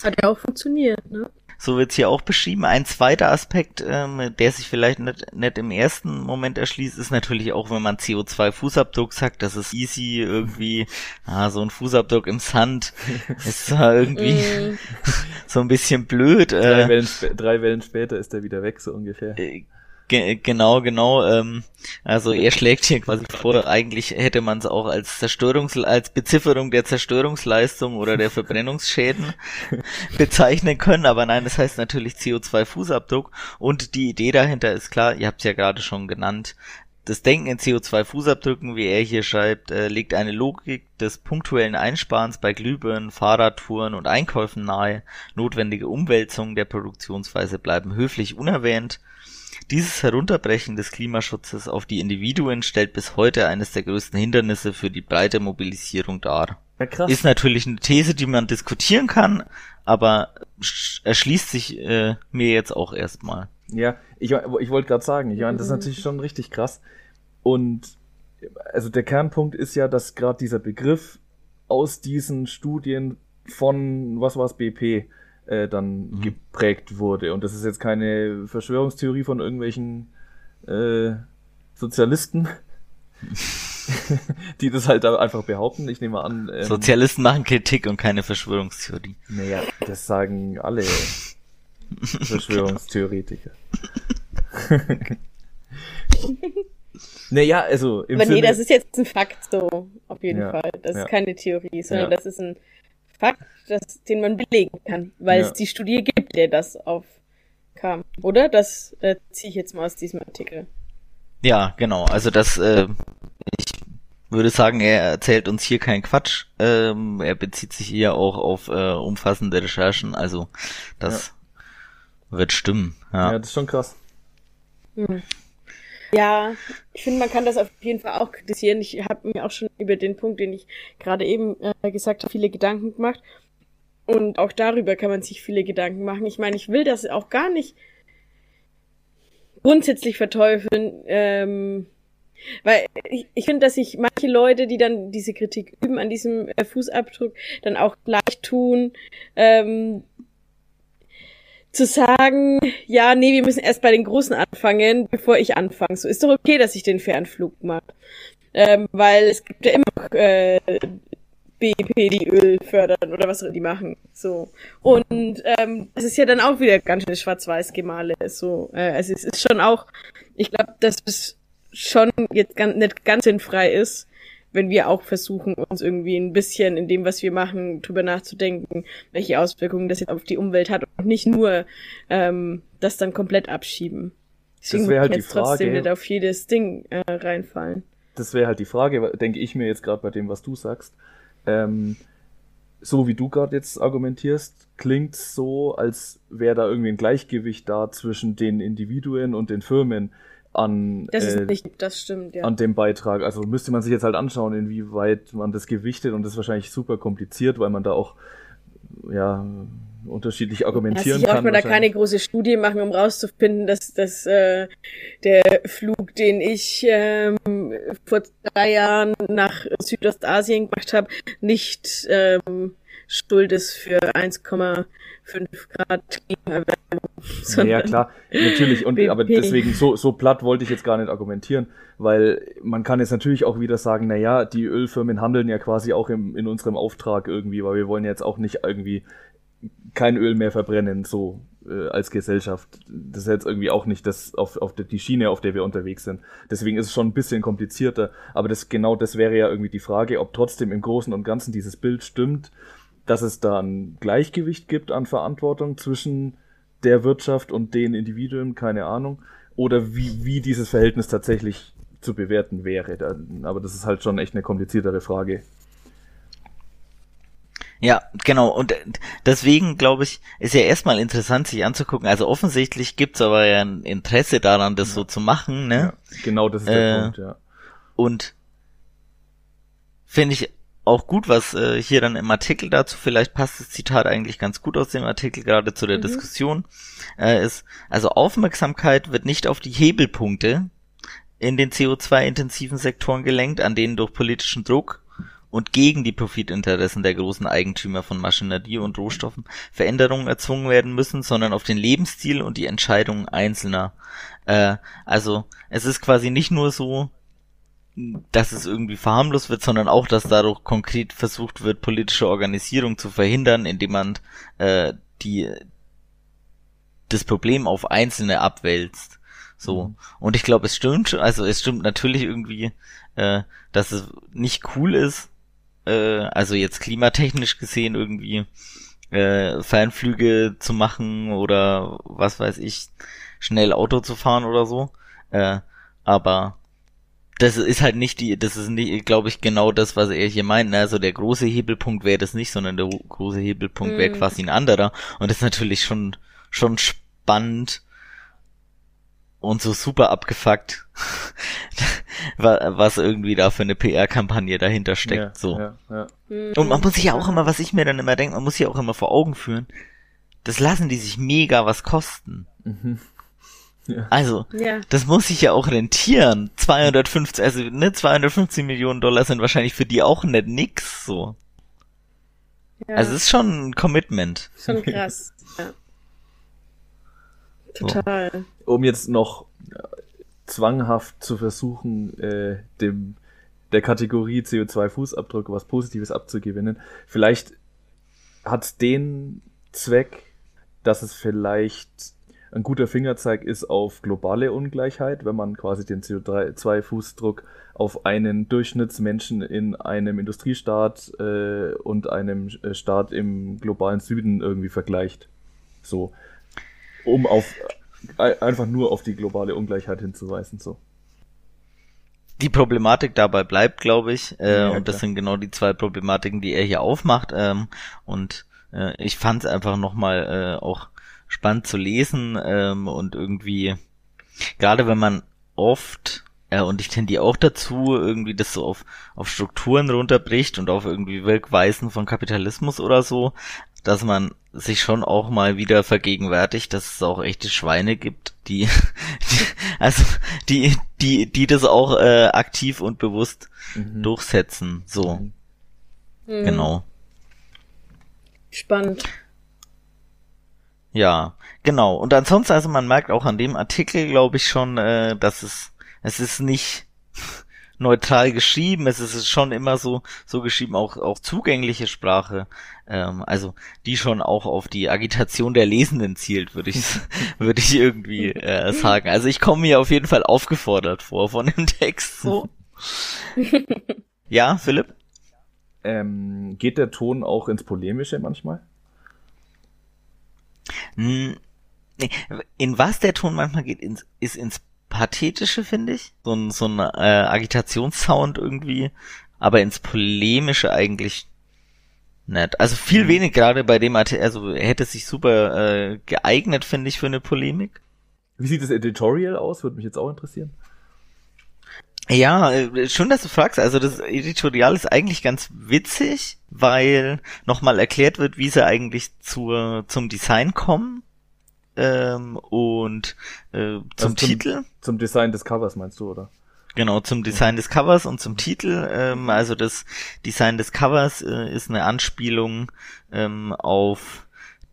Hat ja auch funktioniert, ne? So wird's hier auch beschrieben. Ein zweiter Aspekt, ähm, der sich vielleicht nicht, nicht im ersten Moment erschließt, ist natürlich auch, wenn man CO2-Fußabdruck sagt, das ist easy irgendwie, ah, so ein Fußabdruck im Sand ist zwar irgendwie mm. so ein bisschen blöd. Drei, äh, Wellen, drei Wellen später ist er wieder weg, so ungefähr. Äh, Ge genau, genau. Ähm, also er schlägt hier quasi vor, eigentlich hätte man es auch als Zerstörungs als Bezifferung der Zerstörungsleistung oder der Verbrennungsschäden bezeichnen können, aber nein, das heißt natürlich CO2-Fußabdruck und die Idee dahinter ist klar, ihr habt es ja gerade schon genannt, das Denken in CO2-Fußabdrücken, wie er hier schreibt, äh, legt eine Logik des punktuellen Einsparens bei Glühbirnen, Fahrradtouren und Einkäufen nahe. Notwendige Umwälzungen der Produktionsweise bleiben höflich unerwähnt. Dieses Herunterbrechen des Klimaschutzes auf die Individuen stellt bis heute eines der größten Hindernisse für die breite Mobilisierung dar. Ja, krass. Ist natürlich eine These, die man diskutieren kann, aber erschließt sich äh, mir jetzt auch erstmal. Ja, ich, ich wollte gerade sagen, ich meine, das ist mhm. natürlich schon richtig krass. Und also der Kernpunkt ist ja, dass gerade dieser Begriff aus diesen Studien von, was war es, BP, äh, dann mhm. geprägt wurde. Und das ist jetzt keine Verschwörungstheorie von irgendwelchen äh, Sozialisten, die das halt einfach behaupten. Ich nehme an. Ähm, Sozialisten machen Kritik und keine Verschwörungstheorie. Naja, das sagen alle Verschwörungstheoretiker. naja, also. Im Aber nee, das ist jetzt ein Fakt so, auf jeden ja, Fall. Das ja. ist keine Theorie, sondern ja. das ist ein Fakt, das, den man belegen kann, weil es die Studie gibt, der das aufkam. Oder? Das äh, ziehe ich jetzt mal aus diesem Artikel. Ja, genau. Also das, äh, ich würde sagen, er erzählt uns hier keinen Quatsch. Ähm, er bezieht sich hier auch auf äh, umfassende Recherchen. Also das wird stimmen. Ja. ja, das ist schon krass. Hm. Ja, ich finde, man kann das auf jeden Fall auch kritisieren. Ich habe mir auch schon über den Punkt, den ich gerade eben äh, gesagt habe, viele Gedanken gemacht. Und auch darüber kann man sich viele Gedanken machen. Ich meine, ich will das auch gar nicht grundsätzlich verteufeln, ähm, weil ich, ich finde, dass sich manche Leute, die dann diese Kritik üben an diesem äh, Fußabdruck, dann auch gleich tun, ähm, zu sagen, ja, nee, wir müssen erst bei den Großen anfangen, bevor ich anfange. So ist doch okay, dass ich den Fernflug mache. Ähm, weil es gibt ja immer noch äh, BP, die Öl fördern oder was die machen. So. Und ähm, es ist ja dann auch wieder ganz schön Schwarz-Weiß-Gemale. So. Äh, also es ist schon auch, ich glaube, dass es schon jetzt ganz, nicht ganz sinnfrei ist, wenn wir auch versuchen, uns irgendwie ein bisschen in dem, was wir machen, drüber nachzudenken, welche Auswirkungen das jetzt auf die Umwelt hat und nicht nur ähm, das dann komplett abschieben. Deswegen das halt jetzt Frage, trotzdem nicht auf jedes Ding äh, reinfallen. Das wäre halt die Frage, denke ich mir jetzt gerade bei dem, was du sagst. Ähm, so wie du gerade jetzt argumentierst, klingt so, als wäre da irgendwie ein Gleichgewicht da zwischen den Individuen und den Firmen an, das äh, nicht, das stimmt, ja. an dem Beitrag. Also müsste man sich jetzt halt anschauen, inwieweit man das gewichtet und das ist wahrscheinlich super kompliziert, weil man da auch ja unterschiedlich argumentieren ja, kann. Ich man da keine große Studie machen, um rauszufinden, dass, dass äh, der Flug, den ich ähm, vor drei Jahren nach Südostasien gemacht habe, nicht ähm, schuld ist für 1,5 Grad Klimaerwärmung. Ja, klar, natürlich. Und, aber deswegen, so, so platt wollte ich jetzt gar nicht argumentieren, weil man kann jetzt natürlich auch wieder sagen, na ja, die Ölfirmen handeln ja quasi auch im, in unserem Auftrag irgendwie, weil wir wollen jetzt auch nicht irgendwie kein Öl mehr verbrennen, so äh, als Gesellschaft. Das ist jetzt irgendwie auch nicht das auf, auf die Schiene, auf der wir unterwegs sind. Deswegen ist es schon ein bisschen komplizierter. Aber das genau das wäre ja irgendwie die Frage, ob trotzdem im Großen und Ganzen dieses Bild stimmt, dass es da ein Gleichgewicht gibt an Verantwortung zwischen der Wirtschaft und den Individuen, keine Ahnung. Oder wie, wie dieses Verhältnis tatsächlich zu bewerten wäre. Aber das ist halt schon echt eine kompliziertere Frage. Ja, genau. Und deswegen, glaube ich, ist ja erstmal interessant, sich anzugucken. Also offensichtlich gibt's aber ja ein Interesse daran, das ja. so zu machen. Ne? Ja, genau, das ist der äh, Punkt, ja. Und finde ich auch gut, was äh, hier dann im Artikel dazu, vielleicht passt das Zitat eigentlich ganz gut aus dem Artikel gerade zu der mhm. Diskussion, äh, ist, also Aufmerksamkeit wird nicht auf die Hebelpunkte in den CO2-intensiven Sektoren gelenkt, an denen durch politischen Druck und gegen die Profitinteressen der großen Eigentümer von Maschinerie und Rohstoffen Veränderungen erzwungen werden müssen, sondern auf den Lebensstil und die Entscheidungen Einzelner. Äh, also es ist quasi nicht nur so, dass es irgendwie verharmlost wird, sondern auch, dass dadurch konkret versucht wird, politische Organisierung zu verhindern, indem man äh, die das Problem auf Einzelne abwälzt. So. Mhm. Und ich glaube, es stimmt, also es stimmt natürlich irgendwie, äh, dass es nicht cool ist, äh, also jetzt klimatechnisch gesehen irgendwie äh, Fernflüge zu machen oder was weiß ich, schnell Auto zu fahren oder so. Äh, aber das ist halt nicht die, das ist nicht, glaube ich, genau das, was er hier meint. Ne? Also der große Hebelpunkt wäre das nicht, sondern der große Hebelpunkt wäre mm. quasi ein anderer. Und das ist natürlich schon, schon spannend und so super abgefuckt, was irgendwie da für eine PR-Kampagne dahinter steckt. Ja, so. Ja, ja. Und man muss sich ja auch immer, was ich mir dann immer denke, man muss sich auch immer vor Augen führen, das lassen die sich mega was kosten. Mhm. Ja. Also, ja. das muss sich ja auch rentieren. 250, also ne, 250 Millionen Dollar sind wahrscheinlich für die auch nicht nix so. Ja. Also es ist schon ein Commitment. Schon krass. ja. Total. So. Um jetzt noch zwanghaft zu versuchen, äh, dem der Kategorie CO2-Fußabdruck was Positives abzugewinnen. Vielleicht hat den Zweck, dass es vielleicht ein guter Fingerzeig ist auf globale Ungleichheit, wenn man quasi den CO2-Fußdruck auf einen Durchschnittsmenschen in einem Industriestaat äh, und einem äh, Staat im globalen Süden irgendwie vergleicht. So. Um auf äh, einfach nur auf die globale Ungleichheit hinzuweisen. So. Die Problematik dabei bleibt, glaube ich, äh, ja, und das sind genau die zwei Problematiken, die er hier aufmacht. Ähm, und äh, ich fand es einfach nochmal äh, auch spannend zu lesen ähm, und irgendwie, gerade wenn man oft, ja, und ich tendiere auch dazu, irgendwie das so auf, auf Strukturen runterbricht und auf irgendwie Wirkweisen von Kapitalismus oder so, dass man sich schon auch mal wieder vergegenwärtigt, dass es auch echte Schweine gibt, die, die also die, die, die das auch äh, aktiv und bewusst mhm. durchsetzen. So. Mhm. Genau. Spannend. Ja, genau. Und ansonsten, also man merkt auch an dem Artikel, glaube ich schon, äh, dass es, es ist nicht neutral geschrieben, es ist schon immer so, so geschrieben, auch, auch zugängliche Sprache, ähm, also die schon auch auf die Agitation der Lesenden zielt, würde ich, würde ich irgendwie äh, sagen. Also ich komme mir auf jeden Fall aufgefordert vor von dem Text so. ja, Philipp? Ähm, geht der Ton auch ins Polemische manchmal? In was der Ton manchmal geht, ins, ist ins Pathetische, finde ich. So ein, so ein äh, Agitationssound irgendwie, aber ins Polemische eigentlich nicht. Also viel mhm. wenig gerade bei dem also hätte sich super äh, geeignet, finde ich, für eine Polemik. Wie sieht das Editorial aus? Würde mich jetzt auch interessieren. Ja, äh, schön, dass du fragst. Also das Editorial ist eigentlich ganz witzig, weil nochmal erklärt wird, wie sie eigentlich zur, zum Design kommen. Ähm, und äh, zum, also zum Titel. Zum Design des Covers meinst du, oder? Genau, zum Design des Covers und zum Titel. Ähm, also das Design des Covers äh, ist eine Anspielung ähm, auf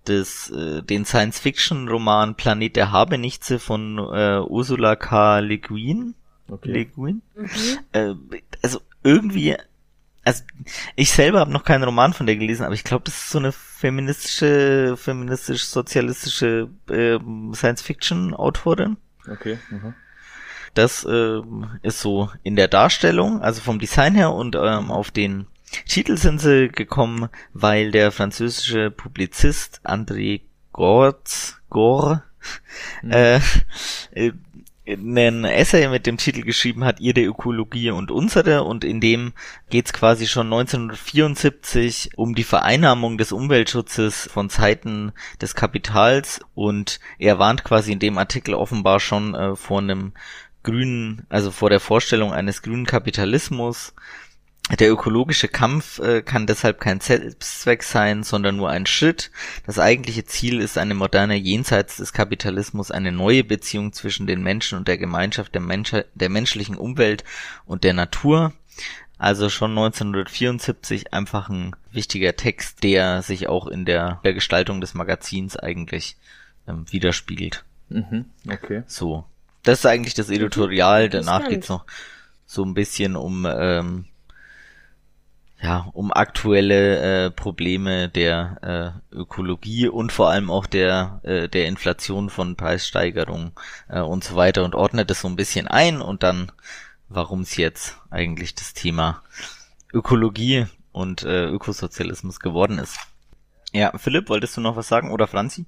das, äh, den Science-Fiction-Roman Planet der Habenichtse von äh, Ursula K. Le Guin Okay. Le Guin. Mhm. Äh, also irgendwie, also ich selber habe noch keinen Roman von der gelesen, aber ich glaube, das ist so eine feministische, feministisch-sozialistische äh, Science-Fiction-Autorin. Okay. Mhm. Das äh, ist so in der Darstellung, also vom Design her und ähm, auf den Titel sind sie gekommen, weil der französische Publizist André Gortz, Gore, mhm. äh, äh einen Essay mit dem Titel geschrieben hat, Ihre Ökologie und unsere, und in dem geht's quasi schon 1974 um die Vereinnahmung des Umweltschutzes von Zeiten des Kapitals. Und er warnt quasi in dem Artikel offenbar schon äh, vor einem grünen, also vor der Vorstellung eines grünen Kapitalismus, der ökologische Kampf äh, kann deshalb kein Selbstzweck sein, sondern nur ein Schritt. Das eigentliche Ziel ist eine moderne jenseits des Kapitalismus, eine neue Beziehung zwischen den Menschen und der Gemeinschaft der, Mensch der menschlichen Umwelt und der Natur. Also schon 1974 einfach ein wichtiger Text, der sich auch in der, der Gestaltung des Magazins eigentlich ähm, widerspiegelt. Mhm, okay. So. Das ist eigentlich das Editorial. Danach geht's noch so ein bisschen um ähm, ja, um aktuelle äh, Probleme der äh, Ökologie und vor allem auch der, äh, der Inflation von Preissteigerungen äh, und so weiter und ordnet es so ein bisschen ein und dann, warum es jetzt eigentlich das Thema Ökologie und äh, Ökosozialismus geworden ist. Ja, Philipp, wolltest du noch was sagen oder Franzi?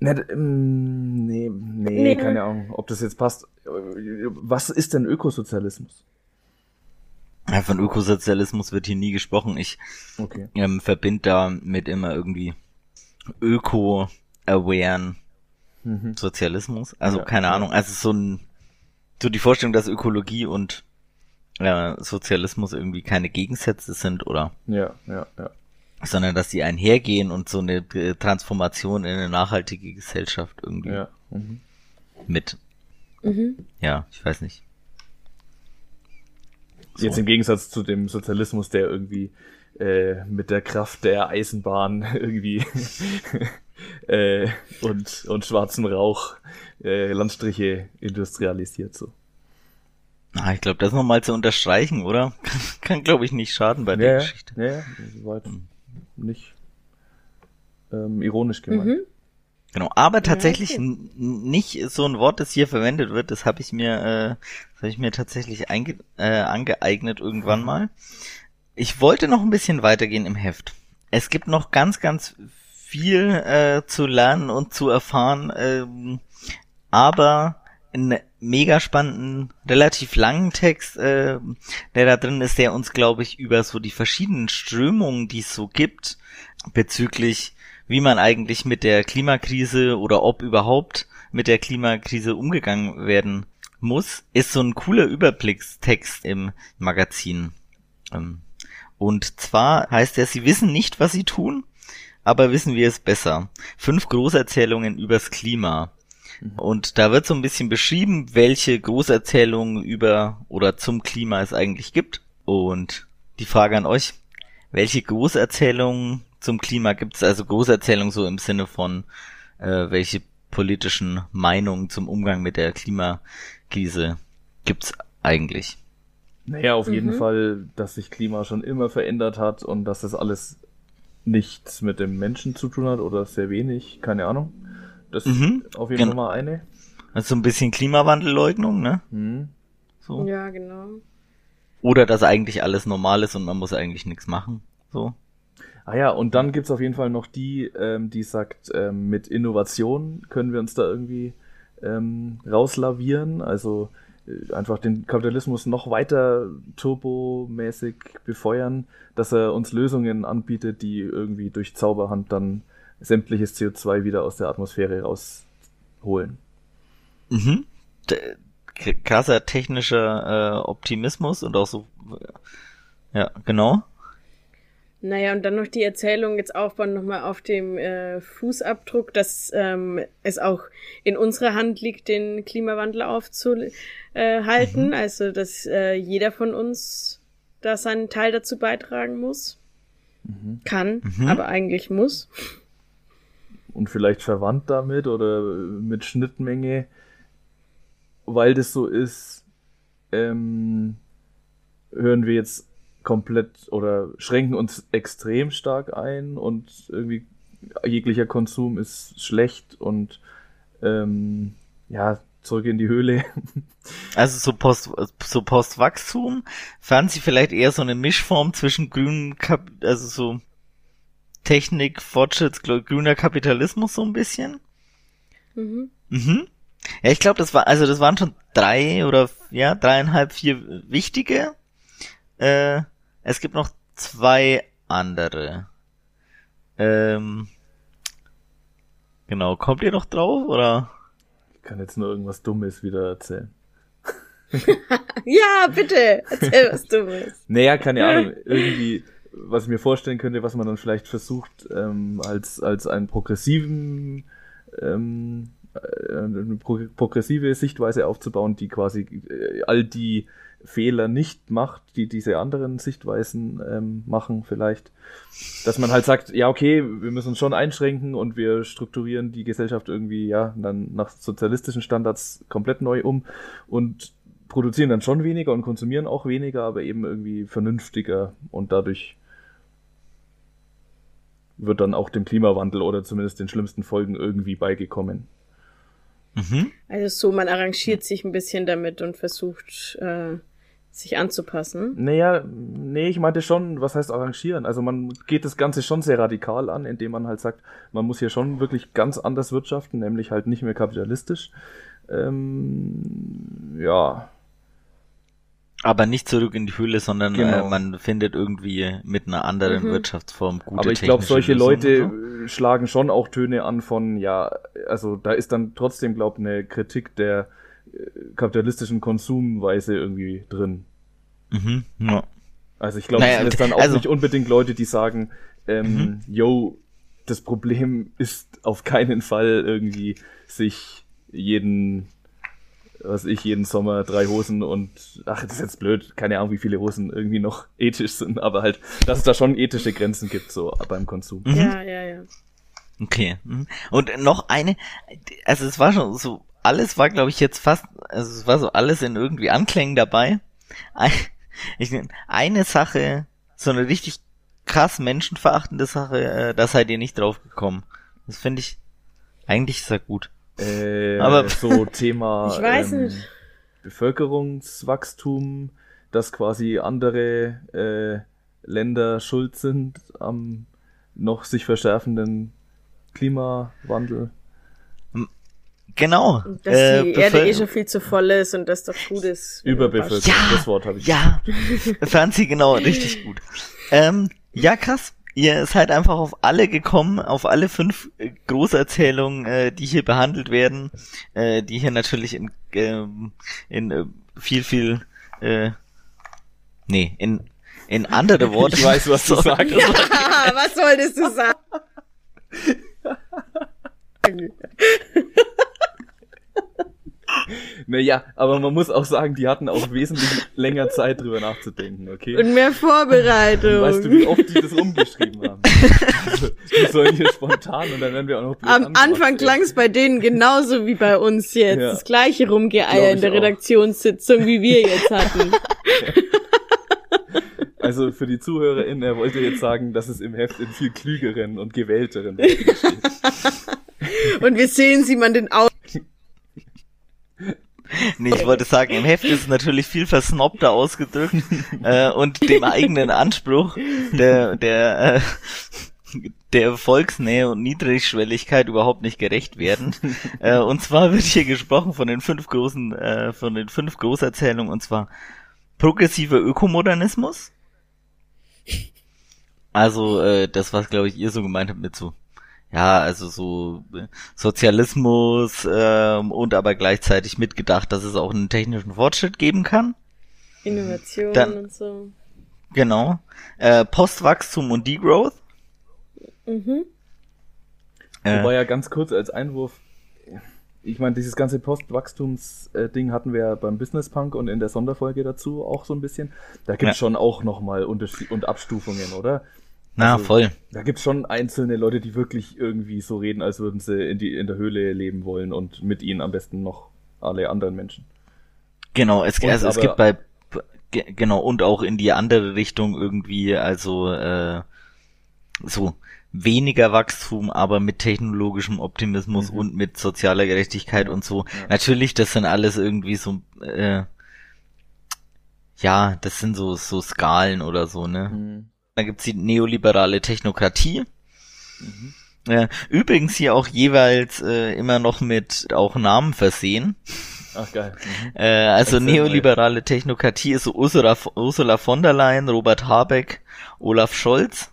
Ne, ähm, nee, nee, nee, keine Ahnung, ob das jetzt passt. Was ist denn Ökosozialismus? Ja, von Ökosozialismus wird hier nie gesprochen. Ich okay. ähm, verbinde da mit immer irgendwie öko-awaren mhm. Sozialismus. Also ja, keine ja. Ahnung. Also so ein so die Vorstellung, dass Ökologie und äh, Sozialismus irgendwie keine Gegensätze sind oder ja, ja, ja. sondern dass sie einhergehen und so eine äh, Transformation in eine nachhaltige Gesellschaft irgendwie ja. mhm. mit. Mhm. Ja, ich weiß nicht. So. Jetzt im Gegensatz zu dem Sozialismus, der irgendwie äh, mit der Kraft der Eisenbahn irgendwie äh, und, und schwarzen Rauch äh, Landstriche industrialisiert so. Ah, ich glaube, das nochmal zu unterstreichen, oder? Kann, kann glaube ich, nicht schaden bei der ja, Geschichte. Ja, ja, soweit hm. nicht ähm, ironisch gemeint. Mhm. Genau, aber tatsächlich okay. nicht so ein Wort, das hier verwendet wird. Das habe ich mir, äh, das habe ich mir tatsächlich einge äh, angeeignet irgendwann mhm. mal. Ich wollte noch ein bisschen weitergehen im Heft. Es gibt noch ganz, ganz viel äh, zu lernen und zu erfahren, ähm, aber einen mega spannenden, relativ langen Text, äh, der da drin ist, der uns, glaube ich, über so die verschiedenen Strömungen, die es so gibt, bezüglich, wie man eigentlich mit der Klimakrise oder ob überhaupt mit der Klimakrise umgegangen werden muss, ist so ein cooler Überblickstext im Magazin. Ähm, und zwar heißt er, sie wissen nicht, was sie tun, aber wissen wir es besser. Fünf Großerzählungen übers Klima. Mhm. Und da wird so ein bisschen beschrieben, welche Großerzählungen über oder zum Klima es eigentlich gibt. Und die Frage an euch, welche Großerzählungen zum Klima gibt es? Also Großerzählungen so im Sinne von, äh, welche politischen Meinungen zum Umgang mit der Klimakrise gibt's eigentlich? Naja, auf mhm. jeden Fall, dass sich Klima schon immer verändert hat und dass das alles nichts mit dem Menschen zu tun hat oder sehr wenig, keine Ahnung. Das mhm. ist auf jeden Fall mal eine. Also ein bisschen Klimawandelleugnung, ne? Mhm. So. Ja, genau. Oder dass eigentlich alles normal ist und man muss eigentlich nichts machen. So. Ah ja, und dann gibt's auf jeden Fall noch die, ähm, die sagt, ähm, mit Innovation können wir uns da irgendwie ähm, rauslavieren. Also äh, einfach den Kapitalismus noch weiter turbomäßig befeuern, dass er uns Lösungen anbietet, die irgendwie durch Zauberhand dann sämtliches CO2 wieder aus der Atmosphäre rausholen. Mhm. krasser technischer äh, Optimismus und auch so. Ja, genau. Naja, und dann noch die Erzählung jetzt aufbauen nochmal auf dem äh, Fußabdruck, dass ähm, es auch in unserer Hand liegt, den Klimawandel aufzuhalten. Mhm. Also, dass äh, jeder von uns da seinen Teil dazu beitragen muss. Mhm. Kann, mhm. aber eigentlich muss und vielleicht verwandt damit oder mit Schnittmenge, weil das so ist, ähm, hören wir jetzt komplett oder schränken uns extrem stark ein und irgendwie jeglicher Konsum ist schlecht und ähm, ja, zurück in die Höhle. Also so Post, so Postwachstum fanden sie vielleicht eher so eine Mischform zwischen grünen, Kap also so Technik, Fortschritts, grüner Kapitalismus so ein bisschen. Mhm. Mhm. Ja, ich glaube, das war, also das waren schon drei oder ja, dreieinhalb, vier wichtige. Äh, es gibt noch zwei andere. Ähm, genau, kommt ihr noch drauf oder? Ich kann jetzt nur irgendwas Dummes wieder erzählen. ja, bitte, erzähl was Dummes. Naja, keine Ahnung, irgendwie was ich mir vorstellen könnte, was man dann vielleicht versucht, ähm, als, als einen progressiven, ähm, äh, eine progressive Sichtweise aufzubauen, die quasi äh, all die Fehler nicht macht, die diese anderen Sichtweisen ähm, machen vielleicht. Dass man halt sagt, ja, okay, wir müssen uns schon einschränken und wir strukturieren die Gesellschaft irgendwie, ja, dann nach sozialistischen Standards komplett neu um und produzieren dann schon weniger und konsumieren auch weniger, aber eben irgendwie vernünftiger und dadurch wird dann auch dem Klimawandel oder zumindest den schlimmsten Folgen irgendwie beigekommen. Mhm. Also so, man arrangiert sich ein bisschen damit und versucht, äh, sich anzupassen. Naja, nee, ich meinte schon, was heißt arrangieren? Also man geht das Ganze schon sehr radikal an, indem man halt sagt, man muss hier schon wirklich ganz anders wirtschaften, nämlich halt nicht mehr kapitalistisch. Ähm, ja, aber nicht zurück in die Höhle, sondern äh, genau. äh, man findet irgendwie mit einer anderen mhm. Wirtschaftsform gute Aber ich glaube, solche Leute so. schlagen schon auch Töne an von, ja, also da ist dann trotzdem, glaube ich, eine Kritik der äh, kapitalistischen Konsumweise irgendwie drin. Mhm, ja. Also ich glaube, naja, das sind dann auch also, nicht unbedingt Leute, die sagen, ähm, mhm. yo, das Problem ist auf keinen Fall irgendwie sich jeden was ich, jeden Sommer drei Hosen und, ach, das ist jetzt blöd, keine Ahnung, wie viele Hosen irgendwie noch ethisch sind, aber halt, dass es da schon ethische Grenzen gibt, so beim Konsum. Mhm. Ja, ja, ja. Okay. Mhm. Und noch eine, also es war schon so, alles war, glaube ich, jetzt fast, also es war so alles in irgendwie Anklängen dabei. Ich, eine Sache, so eine richtig krass menschenverachtende Sache, äh, da seid ihr nicht drauf gekommen. Das finde ich eigentlich sehr gut. Äh, aber so Thema ich weiß ähm, nicht. Bevölkerungswachstum, dass quasi andere äh, Länder schuld sind am noch sich verschärfenden Klimawandel. Genau. Dass äh, die Erde eh schon viel zu voll ist und das doch gut ist. Überbevölkerung, ja, das Wort habe ich. Ja, Franzi, genau, richtig gut. Ähm, ja, krass ihr seid einfach auf alle gekommen, auf alle fünf äh, Großerzählungen, äh, die hier behandelt werden, äh, die hier natürlich in, ähm, in äh, viel, viel, äh, nee, in, in andere Worte. Ich weiß, was du sagst. Ja, was solltest du sagen? Naja, aber man muss auch sagen, die hatten auch wesentlich länger Zeit drüber nachzudenken, okay? Und mehr Vorbereitung. Weißt du, wie oft die das umgeschrieben haben? Also, die sollen hier spontan und dann werden wir auch noch Am Anfang klang es bei denen genauso wie bei uns jetzt. Ja. Das gleiche Rumgeeier in der auch. Redaktionssitzung, wie wir jetzt hatten. Also für die ZuhörerInnen, er wollte jetzt sagen, dass es im Heft in viel klügeren und gewählteren steht. Und wir sehen sie man den Augen Nee, ich wollte sagen, im Heft ist es natürlich viel versnobter ausgedrückt äh, und dem eigenen Anspruch der, der, äh, der Volksnähe und Niedrigschwelligkeit überhaupt nicht gerecht werden. äh, und zwar wird hier gesprochen von den fünf großen, äh, von den fünf Großerzählungen und zwar progressiver Ökomodernismus. Also äh, das, was glaube ich ihr so gemeint habt mit so ja, also so äh, Sozialismus ähm, und aber gleichzeitig mitgedacht, dass es auch einen technischen Fortschritt geben kann. Innovation Dann, und so. Genau. Äh, Postwachstum und Degrowth. Mhm. Äh, Wobei ja ganz kurz als Einwurf, ich meine, dieses ganze Postwachstums-Ding hatten wir ja beim Business Punk und in der Sonderfolge dazu auch so ein bisschen. Da gibt es ja. schon auch nochmal Unterschied und Abstufungen, oder? Na, also, voll. Da gibt's schon einzelne Leute, die wirklich irgendwie so reden, als würden sie in, die, in der Höhle leben wollen und mit ihnen am besten noch alle anderen Menschen. Genau, es, also es gibt bei genau und auch in die andere Richtung irgendwie, also äh, so weniger Wachstum, aber mit technologischem Optimismus mhm. und mit sozialer Gerechtigkeit ja, und so. Ja. Natürlich, das sind alles irgendwie so äh, ja, das sind so so Skalen oder so, ne? Mhm. Dann gibt's die neoliberale Technokratie. Mhm. Äh, übrigens hier auch jeweils äh, immer noch mit auch Namen versehen. Ach geil. Mhm. Äh, also Erzähl neoliberale. Technokratie ist so Ursula, Ursula von der Leyen, Robert Habeck, Olaf Scholz.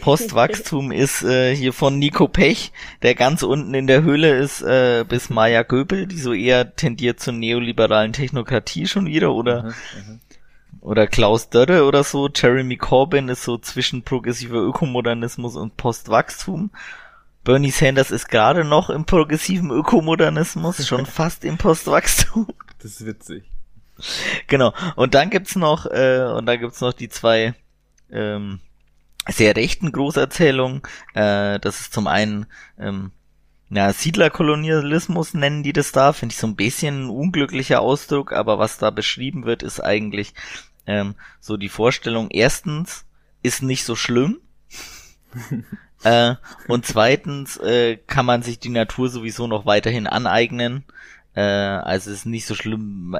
Postwachstum ist äh, hier von Nico Pech, der ganz unten in der Höhle ist, äh, bis Maya Göbel, die so eher tendiert zur neoliberalen Technokratie schon wieder, oder? Mhm, mhm. Oder Klaus Dörre oder so. Jeremy Corbyn ist so zwischen progressiver Ökomodernismus und Postwachstum. Bernie Sanders ist gerade noch im progressiven Ökomodernismus, schon fast im Postwachstum. Das ist witzig. Genau. Und dann gibt's noch, äh, und dann gibt's noch die zwei ähm, sehr rechten Großerzählungen. Äh, das ist zum einen ähm, ja, Siedlerkolonialismus nennen die das da, finde ich so ein bisschen ein unglücklicher Ausdruck, aber was da beschrieben wird, ist eigentlich ähm, so die Vorstellung, erstens ist nicht so schlimm, äh, und zweitens äh, kann man sich die Natur sowieso noch weiterhin aneignen, äh, also ist nicht so schlimm,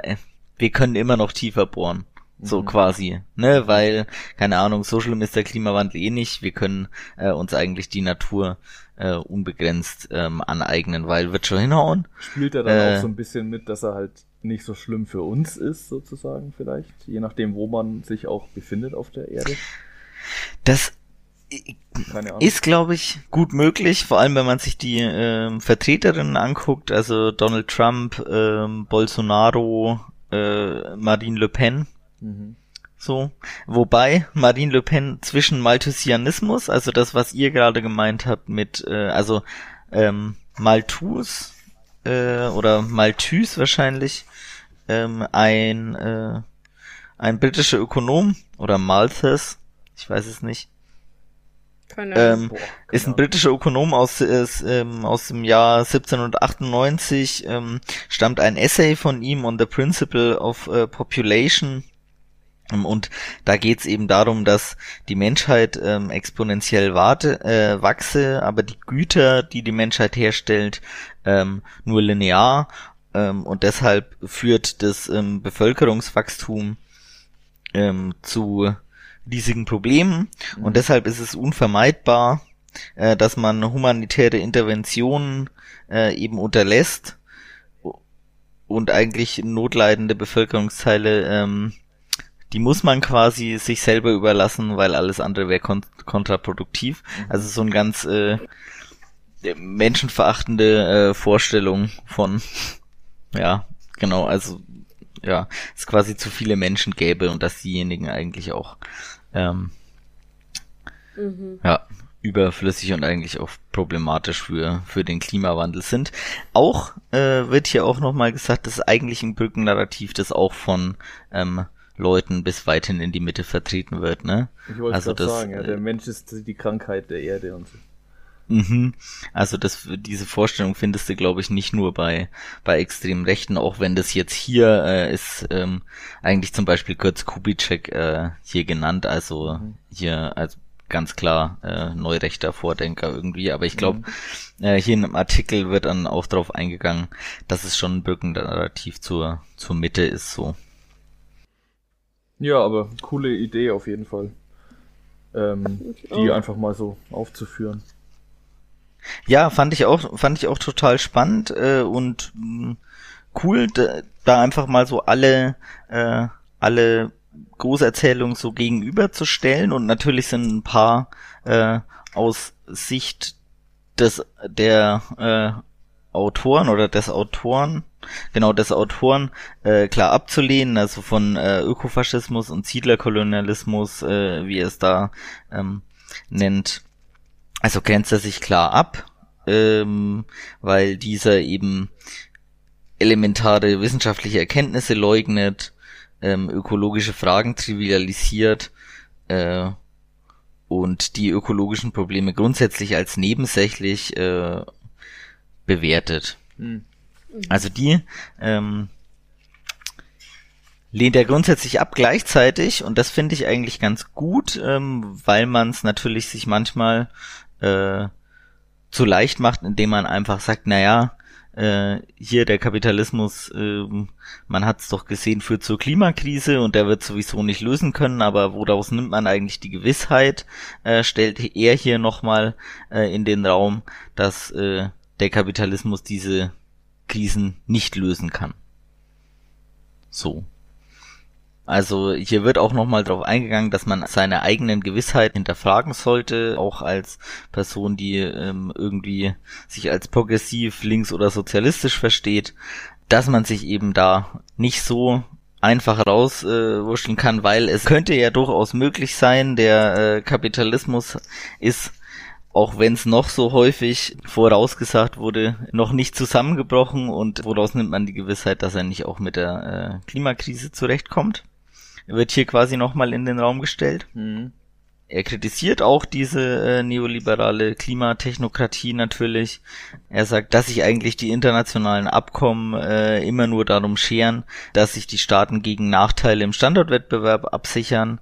wir können immer noch tiefer bohren. So mhm. quasi, ne, weil, keine Ahnung, so schlimm ist der Klimawandel eh nicht. Wir können äh, uns eigentlich die Natur äh, unbegrenzt ähm, aneignen, weil wird schon hinhauen. Spielt er dann äh, auch so ein bisschen mit, dass er halt nicht so schlimm für uns ist, sozusagen vielleicht, je nachdem, wo man sich auch befindet auf der Erde? Das ist, glaube ich, gut möglich, vor allem wenn man sich die ähm, Vertreterinnen anguckt, also Donald Trump, ähm, Bolsonaro, äh, Marine Le Pen, Mhm. So. Wobei Marine Le Pen zwischen Malthusianismus, also das, was ihr gerade gemeint habt mit, äh, also ähm, Malthus äh, oder Malthus wahrscheinlich, ähm, ein, äh, ein britischer Ökonom oder Malthus, ich weiß es nicht, ähm, Boah, ist ein britischer Ökonom aus, ist, ähm, aus dem Jahr 1798, ähm, stammt ein Essay von ihm on the Principle of uh, Population und da geht's eben darum, dass die Menschheit ähm, exponentiell warte, äh, wachse, aber die Güter, die die Menschheit herstellt, ähm, nur linear. Ähm, und deshalb führt das ähm, Bevölkerungswachstum ähm, zu riesigen Problemen. Mhm. Und deshalb ist es unvermeidbar, äh, dass man humanitäre Interventionen äh, eben unterlässt und eigentlich notleidende Bevölkerungsteile ähm, die muss man quasi sich selber überlassen, weil alles andere wäre kont kontraproduktiv. Mhm. Also so ein ganz äh, menschenverachtende äh, Vorstellung von, ja, genau, also ja, es quasi zu viele Menschen gäbe und dass diejenigen eigentlich auch ähm, mhm. ja, überflüssig und eigentlich auch problematisch für, für den Klimawandel sind. Auch äh, wird hier auch nochmal gesagt, dass eigentlich ein Brückennarrativ, das auch von ähm, Leuten bis weithin in die Mitte vertreten wird, ne? Ich wollte also das, sagen, ja, der äh, Mensch ist die Krankheit der Erde und so. Mhm. Also das, diese Vorstellung findest du, glaube ich, nicht nur bei bei extremen Rechten, auch wenn das jetzt hier äh, ist ähm, eigentlich zum Beispiel Kurz Kubitschek äh, hier genannt, also mhm. hier also ganz klar äh, neurechter Vordenker irgendwie, aber ich glaube, mhm. äh, hier in einem Artikel wird dann auch darauf eingegangen, dass es schon ein Brückennarrativ zur zur Mitte ist so. Ja, aber coole Idee auf jeden Fall. Ähm, die einfach mal so aufzuführen. Ja, fand ich auch, fand ich auch total spannend äh, und mh, mm, cool, da, da einfach mal so alle, äh, alle Großerzählungen so gegenüberzustellen und natürlich sind ein paar äh, aus Sicht des der äh, Autoren oder des Autoren, genau des Autoren, äh, klar abzulehnen, also von äh, Ökofaschismus und Siedlerkolonialismus, äh, wie er es da ähm, nennt. Also grenzt er sich klar ab, ähm, weil dieser eben elementare wissenschaftliche Erkenntnisse leugnet, ähm, ökologische Fragen trivialisiert äh, und die ökologischen Probleme grundsätzlich als nebensächlich äh, bewertet. Mhm. Also die ähm, lehnt er grundsätzlich ab gleichzeitig und das finde ich eigentlich ganz gut, ähm, weil man es natürlich sich manchmal äh, zu leicht macht, indem man einfach sagt, naja, äh, hier der Kapitalismus, äh, man hat es doch gesehen, führt zur Klimakrise und der wird sowieso nicht lösen können, aber woraus nimmt man eigentlich die Gewissheit, äh, stellt er hier nochmal äh, in den Raum, dass äh, der Kapitalismus diese Krisen nicht lösen kann. So. Also hier wird auch nochmal darauf eingegangen, dass man seine eigenen Gewissheit hinterfragen sollte, auch als Person, die ähm, irgendwie sich als progressiv, links oder sozialistisch versteht, dass man sich eben da nicht so einfach rauswurschteln äh, kann, weil es könnte ja durchaus möglich sein, der äh, Kapitalismus ist auch wenn es noch so häufig vorausgesagt wurde, noch nicht zusammengebrochen und woraus nimmt man die Gewissheit, dass er nicht auch mit der äh, Klimakrise zurechtkommt? Wird hier quasi nochmal in den Raum gestellt. Mhm. er kritisiert auch diese äh, neoliberale Klimatechnokratie natürlich. Er sagt, dass sich eigentlich die internationalen Abkommen äh, immer nur darum scheren, dass sich die Staaten gegen Nachteile im Standortwettbewerb absichern,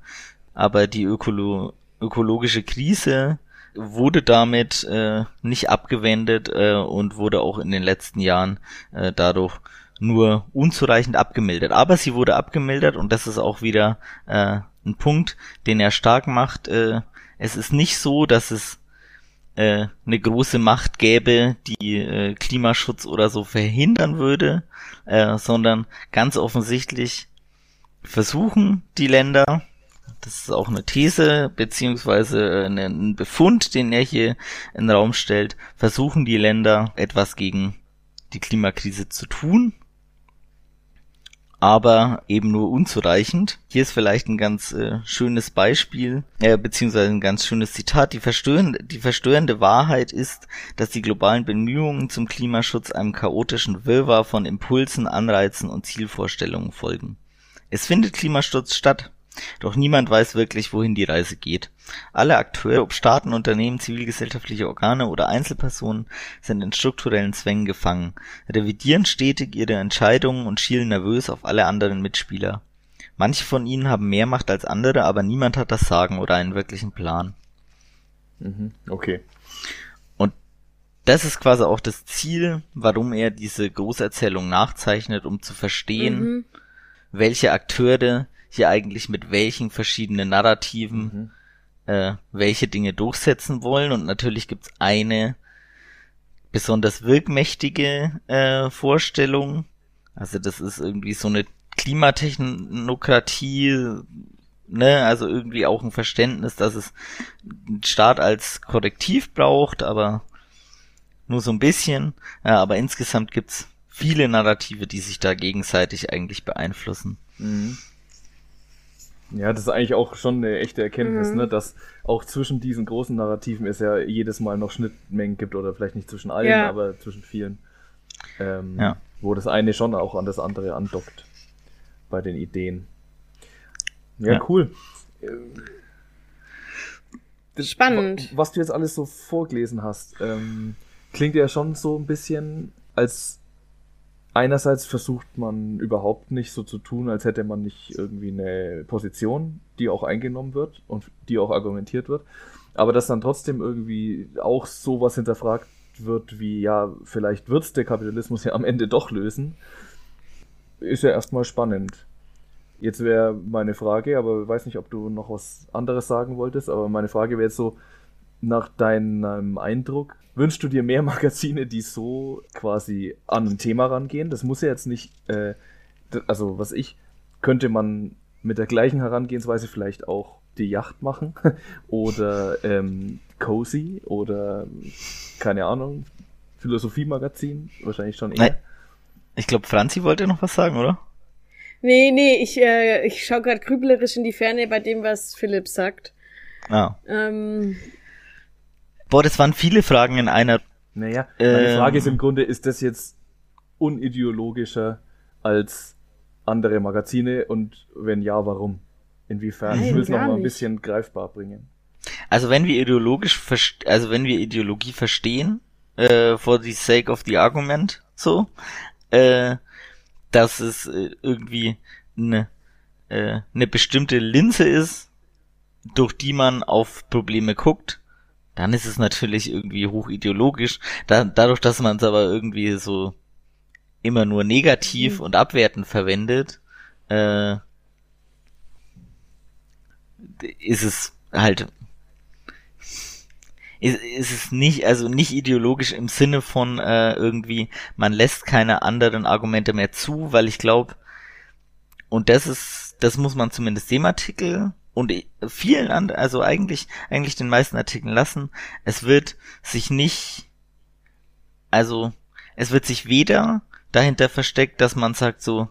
aber die Ökolo ökologische Krise wurde damit äh, nicht abgewendet äh, und wurde auch in den letzten Jahren äh, dadurch nur unzureichend abgemildert. Aber sie wurde abgemildert und das ist auch wieder äh, ein Punkt, den er stark macht. Äh, es ist nicht so, dass es äh, eine große Macht gäbe, die äh, Klimaschutz oder so verhindern würde, äh, sondern ganz offensichtlich versuchen die Länder, das ist auch eine These beziehungsweise äh, ein Befund, den er hier in den Raum stellt, versuchen die Länder etwas gegen die Klimakrise zu tun aber eben nur unzureichend. Hier ist vielleicht ein ganz äh, schönes Beispiel, äh, beziehungsweise ein ganz schönes Zitat. Die verstörende, die verstörende Wahrheit ist, dass die globalen Bemühungen zum Klimaschutz einem chaotischen Wirrwarr von Impulsen, Anreizen und Zielvorstellungen folgen. Es findet Klimaschutz statt, doch niemand weiß wirklich, wohin die Reise geht. Alle Akteure, ob Staaten, Unternehmen, zivilgesellschaftliche Organe oder Einzelpersonen, sind in strukturellen Zwängen gefangen, revidieren stetig ihre Entscheidungen und schielen nervös auf alle anderen Mitspieler. Manche von ihnen haben mehr Macht als andere, aber niemand hat das Sagen oder einen wirklichen Plan. Mhm, okay. Und das ist quasi auch das Ziel, warum er diese Großerzählung nachzeichnet, um zu verstehen, mhm. welche Akteure hier eigentlich mit welchen verschiedenen Narrativen mhm. äh, welche Dinge durchsetzen wollen. Und natürlich gibt's eine besonders wirkmächtige äh, Vorstellung. Also das ist irgendwie so eine Klimatechnokratie, ne, also irgendwie auch ein Verständnis, dass es einen Staat als Korrektiv braucht, aber nur so ein bisschen. Ja, aber insgesamt gibt's viele Narrative, die sich da gegenseitig eigentlich beeinflussen. Mhm. Ja, das ist eigentlich auch schon eine echte Erkenntnis, mhm. ne, dass auch zwischen diesen großen Narrativen es ja jedes Mal noch Schnittmengen gibt oder vielleicht nicht zwischen allen, ja. aber zwischen vielen. Ähm, ja. Wo das eine schon auch an das andere andockt bei den Ideen. Ja, ja. cool. Das, Spannend. Was du jetzt alles so vorgelesen hast, ähm, klingt ja schon so ein bisschen, als einerseits versucht man überhaupt nicht so zu tun, als hätte man nicht irgendwie eine Position, die auch eingenommen wird und die auch argumentiert wird. Aber dass dann trotzdem irgendwie auch sowas hinterfragt wird, wie ja, vielleicht wird's der Kapitalismus ja am Ende doch lösen, ist ja erstmal spannend. Jetzt wäre meine Frage, aber ich weiß nicht, ob du noch was anderes sagen wolltest, aber meine Frage wäre jetzt so, nach deinem Eindruck, wünschst du dir mehr Magazine, die so quasi an ein Thema rangehen? Das muss ja jetzt nicht, äh, also was ich, könnte man mit der gleichen Herangehensweise vielleicht auch die Yacht machen oder ähm, Cozy oder keine Ahnung, Philosophie-Magazin, wahrscheinlich schon eher. Nein. Ich glaube, Franzi wollte noch was sagen, oder? Nee, nee, ich, äh, ich schaue gerade grüblerisch in die Ferne bei dem, was Philipp sagt. Ah. Ähm, Boah, das waren viele Fragen in einer. Naja, meine ähm, Frage ist im Grunde, ist das jetzt unideologischer als andere Magazine und wenn ja, warum? Inwiefern? Nein, ich will es nochmal ein bisschen greifbar bringen. Also wenn wir ideologisch, also wenn wir Ideologie verstehen, äh, for the sake of the argument, so, äh, dass es äh, irgendwie eine, äh, eine bestimmte Linse ist, durch die man auf Probleme guckt, dann ist es natürlich irgendwie hochideologisch. Da, dadurch, dass man es aber irgendwie so immer nur negativ mhm. und abwertend verwendet, äh, ist es halt ist, ist es nicht, also nicht ideologisch im Sinne von äh, irgendwie, man lässt keine anderen Argumente mehr zu, weil ich glaube, und das ist, das muss man zumindest dem Artikel und vielen anderen, also eigentlich, eigentlich den meisten Artikeln lassen, es wird sich nicht, also es wird sich weder dahinter versteckt, dass man sagt so,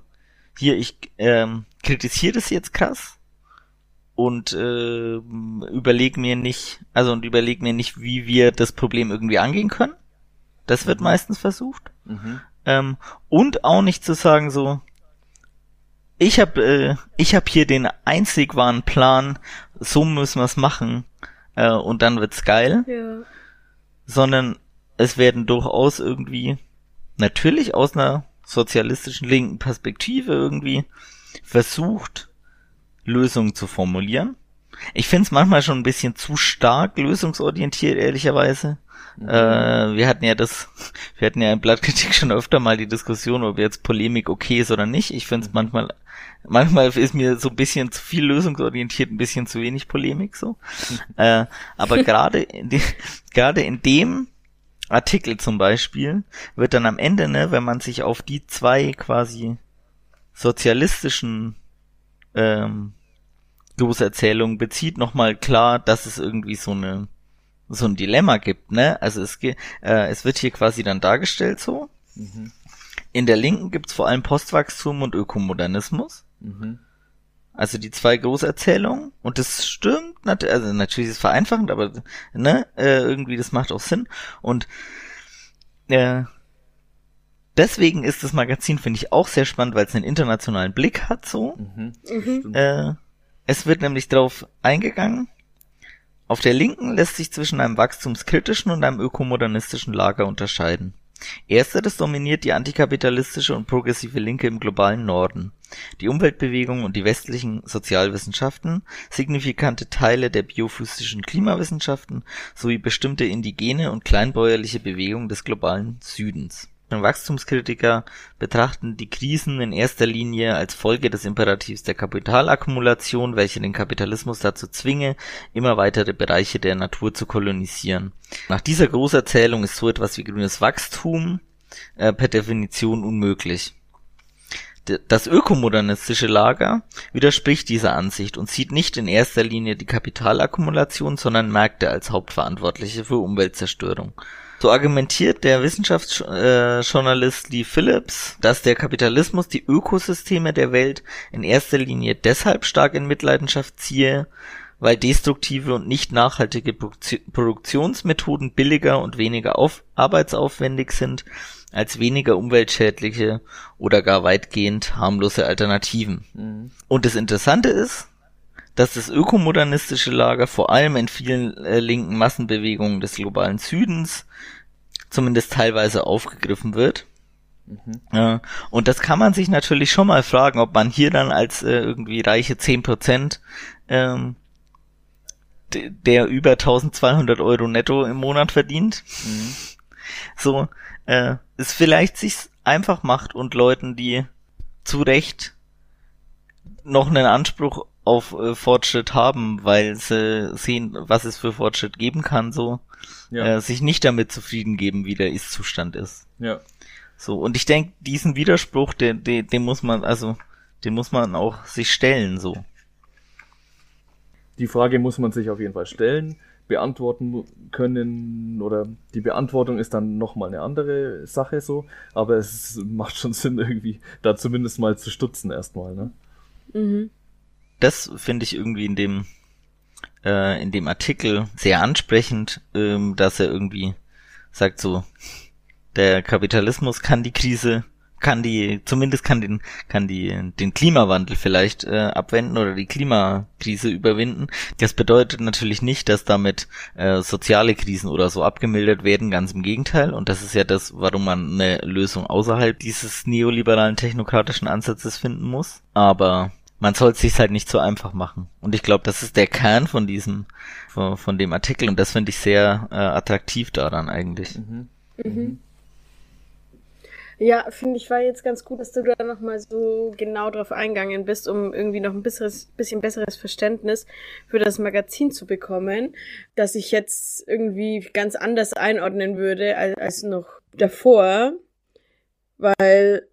hier, ich ähm, kritisiere das jetzt krass und äh, überleg mir nicht, also und überleg mir nicht, wie wir das Problem irgendwie angehen können. Das wird mhm. meistens versucht. Mhm. Ähm, und auch nicht zu sagen so, ich habe äh, ich hab hier den einzig wahren Plan, so müssen wir es machen äh, und dann wird's geil. Ja. Sondern es werden durchaus irgendwie, natürlich aus einer sozialistischen linken Perspektive irgendwie versucht, Lösungen zu formulieren. Ich finde es manchmal schon ein bisschen zu stark lösungsorientiert, ehrlicherweise. Mhm. Äh, wir hatten ja das, wir hatten ja in Blattkritik schon öfter mal die Diskussion, ob jetzt Polemik okay ist oder nicht. Ich finde es mhm. manchmal, manchmal ist mir so ein bisschen zu viel lösungsorientiert, ein bisschen zu wenig Polemik so. Äh, aber gerade gerade in dem Artikel zum Beispiel wird dann am Ende, ne, wenn man sich auf die zwei quasi sozialistischen ähm, Großerzählungen bezieht, nochmal klar, dass es irgendwie so eine so ein Dilemma gibt, ne? Also es, äh, es wird hier quasi dann dargestellt so. Mhm. In der Linken gibt's vor allem Postwachstum und Ökomodernismus. Mhm. Also die zwei Großerzählungen. Und das stimmt, also natürlich ist es vereinfachend, aber ne, äh, irgendwie das macht auch Sinn. Und äh, deswegen ist das Magazin, finde ich, auch sehr spannend, weil es einen internationalen Blick hat so. Mhm. Mhm. Äh, es wird nämlich darauf eingegangen, auf der Linken lässt sich zwischen einem wachstumskritischen und einem ökomodernistischen Lager unterscheiden. Ersteres dominiert die antikapitalistische und progressive Linke im globalen Norden. Die Umweltbewegung und die westlichen Sozialwissenschaften, signifikante Teile der biophysischen Klimawissenschaften sowie bestimmte indigene und kleinbäuerliche Bewegungen des globalen Südens Wachstumskritiker betrachten die Krisen in erster Linie als Folge des Imperativs der Kapitalakkumulation, welche den Kapitalismus dazu zwinge, immer weitere Bereiche der Natur zu kolonisieren. Nach dieser Großerzählung ist so etwas wie grünes Wachstum äh, per Definition unmöglich. Das ökomodernistische Lager widerspricht dieser Ansicht und sieht nicht in erster Linie die Kapitalakkumulation, sondern Märkte als Hauptverantwortliche für Umweltzerstörung so argumentiert der Wissenschaftsjournalist Lee Phillips, dass der Kapitalismus die Ökosysteme der Welt in erster Linie deshalb stark in Mitleidenschaft ziehe, weil destruktive und nicht nachhaltige Produktionsmethoden billiger und weniger auf arbeitsaufwendig sind als weniger umweltschädliche oder gar weitgehend harmlose Alternativen. Mhm. Und das Interessante ist, dass das ökomodernistische Lager vor allem in vielen äh, linken Massenbewegungen des globalen Südens zumindest teilweise aufgegriffen wird. Mhm. Ja, und das kann man sich natürlich schon mal fragen, ob man hier dann als äh, irgendwie reiche zehn Prozent ähm, der über 1200 Euro netto im Monat verdient, mhm. so äh, es vielleicht sich einfach macht und Leuten, die zu Recht noch einen Anspruch auf äh, Fortschritt haben, weil sie sehen, was es für Fortschritt geben kann, so ja. äh, sich nicht damit zufrieden geben, wie der Ist-Zustand ist. Ja. So, und ich denke, diesen Widerspruch, den, den, den muss man, also, den muss man auch sich stellen, so. Die Frage muss man sich auf jeden Fall stellen, beantworten können, oder die Beantwortung ist dann nochmal eine andere Sache so, aber es macht schon Sinn, irgendwie da zumindest mal zu stutzen erstmal, ne? Mhm. Das finde ich irgendwie in dem äh, in dem Artikel sehr ansprechend, ähm, dass er irgendwie sagt so, der Kapitalismus kann die Krise, kann die, zumindest kann den, kann die, den Klimawandel vielleicht äh, abwenden oder die Klimakrise überwinden. Das bedeutet natürlich nicht, dass damit äh, soziale Krisen oder so abgemildert werden, ganz im Gegenteil. Und das ist ja das, warum man eine Lösung außerhalb dieses neoliberalen technokratischen Ansatzes finden muss. Aber man soll es sich halt nicht so einfach machen. Und ich glaube, das ist der Kern von diesem, von, von dem Artikel und das finde ich sehr äh, attraktiv daran eigentlich. Mhm. Mhm. Ja, finde ich war jetzt ganz gut, dass du da nochmal so genau drauf eingegangen bist, um irgendwie noch ein besseres, bisschen besseres Verständnis für das Magazin zu bekommen, dass ich jetzt irgendwie ganz anders einordnen würde als, als noch davor, weil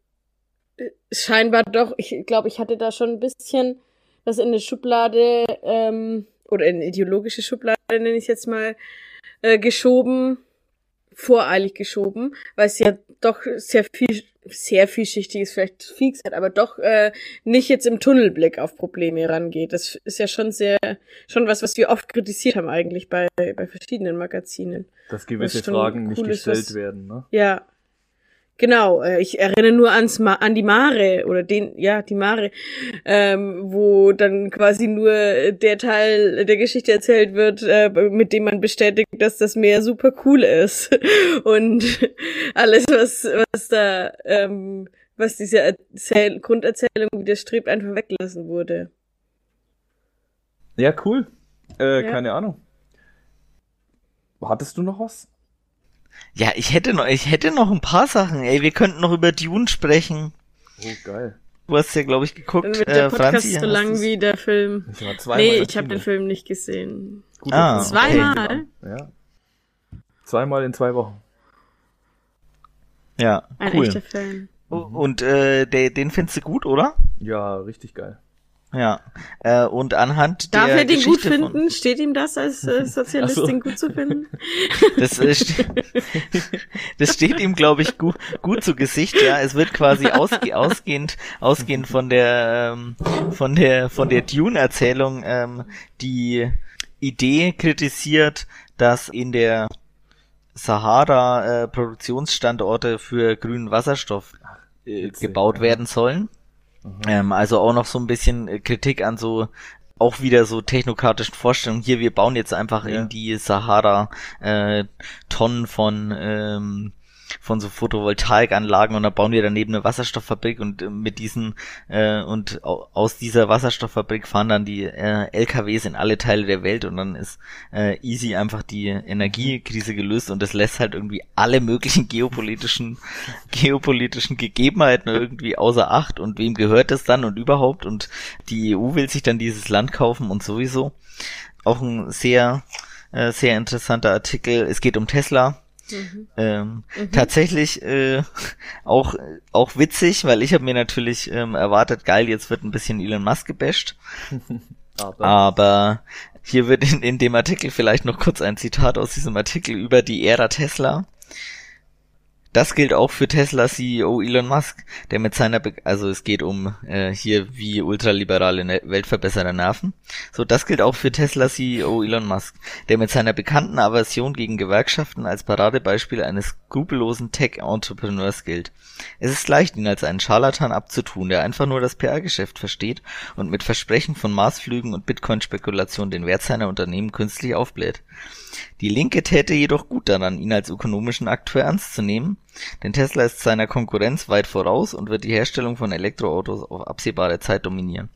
scheinbar doch, ich glaube, ich hatte da schon ein bisschen das in eine Schublade ähm, oder in eine ideologische Schublade, nenne ich jetzt mal, äh, geschoben, voreilig geschoben, weil es ja doch sehr viel, sehr vielschichtig ist, vielleicht viel gesagt, aber doch äh, nicht jetzt im Tunnelblick auf Probleme rangeht. Das ist ja schon sehr, schon was, was wir oft kritisiert haben eigentlich bei, bei verschiedenen Magazinen. Dass gewisse Fragen nicht gestellt was, werden, ne? Ja, Genau, äh, ich erinnere nur ans Ma an die Mare oder den, ja, die Mare, ähm, wo dann quasi nur der Teil der Geschichte erzählt wird, äh, mit dem man bestätigt, dass das Meer super cool ist. Und alles, was, was da, ähm, was diese Erzähl Grunderzählung widerstrebt, einfach weggelassen wurde. Ja, cool. Äh, ja. Keine Ahnung. Hattest du noch was? Ja, ich hätte noch, ich hätte noch ein paar Sachen. Ey, wir könnten noch über Dune sprechen. Oh, geil. Du hast ja, glaube ich, geguckt. Dann wird der äh, Podcast Franzi, so lang wie der Film. Ich war nee, ich habe den Film nicht gesehen. Gut, ah, Zweimal? Ja. Zweimal in zwei Wochen. Ja, Ein cool. echter Film. Und äh, der, den findest du gut, oder? Ja, richtig geil. Ja, äh, und anhand Darf der er den Geschichte gut finden? Von... Steht ihm das als äh, Sozialist, so. den gut zu finden? Das, äh, das steht ihm, glaube ich, gut, gut zu Gesicht. Ja, es wird quasi ausge ausgehend, ausgehend von der, ähm, von der, von der Dune-Erzählung ähm, die Idee kritisiert, dass in der Sahara äh, Produktionsstandorte für grünen Wasserstoff äh, gebaut werden sollen. Mhm. Ähm, also auch noch so ein bisschen äh, Kritik an so auch wieder so technokratischen Vorstellungen. Hier, wir bauen jetzt einfach ja. in die Sahara äh, Tonnen von ähm, von so Photovoltaikanlagen und da bauen wir daneben eine Wasserstofffabrik und äh, mit diesen äh, und aus dieser Wasserstofffabrik fahren dann die äh, LKWs in alle Teile der Welt und dann ist äh, easy einfach die Energiekrise gelöst und das lässt halt irgendwie alle möglichen geopolitischen geopolitischen Gegebenheiten irgendwie außer Acht und wem gehört das dann und überhaupt? Und die EU will sich dann dieses Land kaufen und sowieso. Auch ein sehr äh, sehr interessanter Artikel. Es geht um Tesla Mhm. Ähm, mhm. Tatsächlich äh, auch auch witzig, weil ich habe mir natürlich ähm, erwartet, geil, jetzt wird ein bisschen Elon Musk gebasht. Aber. Aber hier wird in, in dem Artikel vielleicht noch kurz ein Zitat aus diesem Artikel über die Ära Tesla. Das gilt auch für Tesla CEO Elon Musk, der mit seiner, Be also es geht um äh, hier wie ultraliberale ne Weltverbesserer nerven. So, das gilt auch für Tesla CEO Elon Musk, der mit seiner bekannten Aversion gegen Gewerkschaften als Paradebeispiel eines skrupellosen Tech-Entrepreneurs gilt. Es ist leicht, ihn als einen Scharlatan abzutun, der einfach nur das PR-Geschäft versteht und mit Versprechen von Marsflügen und Bitcoin-Spekulation den Wert seiner Unternehmen künstlich aufbläht. Die Linke täte jedoch gut daran, ihn als ökonomischen Akteur ernst zu nehmen, denn Tesla ist seiner Konkurrenz weit voraus und wird die Herstellung von Elektroautos auf absehbare Zeit dominieren.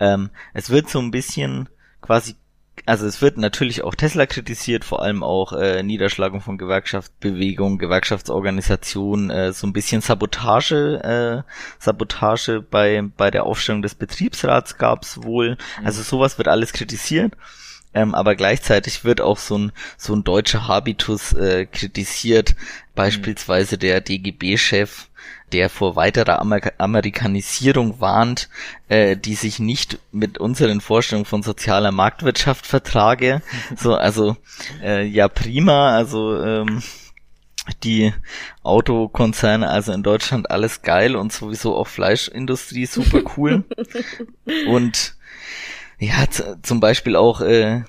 Ähm, es wird so ein bisschen quasi also es wird natürlich auch Tesla kritisiert, vor allem auch äh, Niederschlagung von Gewerkschaftsbewegung, Gewerkschaftsorganisation, äh, so ein bisschen Sabotage, äh, Sabotage bei bei der Aufstellung des Betriebsrats gab's wohl. Also sowas wird alles kritisiert ähm, aber gleichzeitig wird auch so ein, so ein deutscher Habitus äh, kritisiert, beispielsweise der DGB-Chef, der vor weiterer Amer Amerikanisierung warnt, äh, die sich nicht mit unseren Vorstellungen von sozialer Marktwirtschaft vertrage. So, also äh, ja prima, also ähm, die Autokonzerne, also in Deutschland alles geil und sowieso auch Fleischindustrie super cool. und ja, zum Beispiel auch, äh,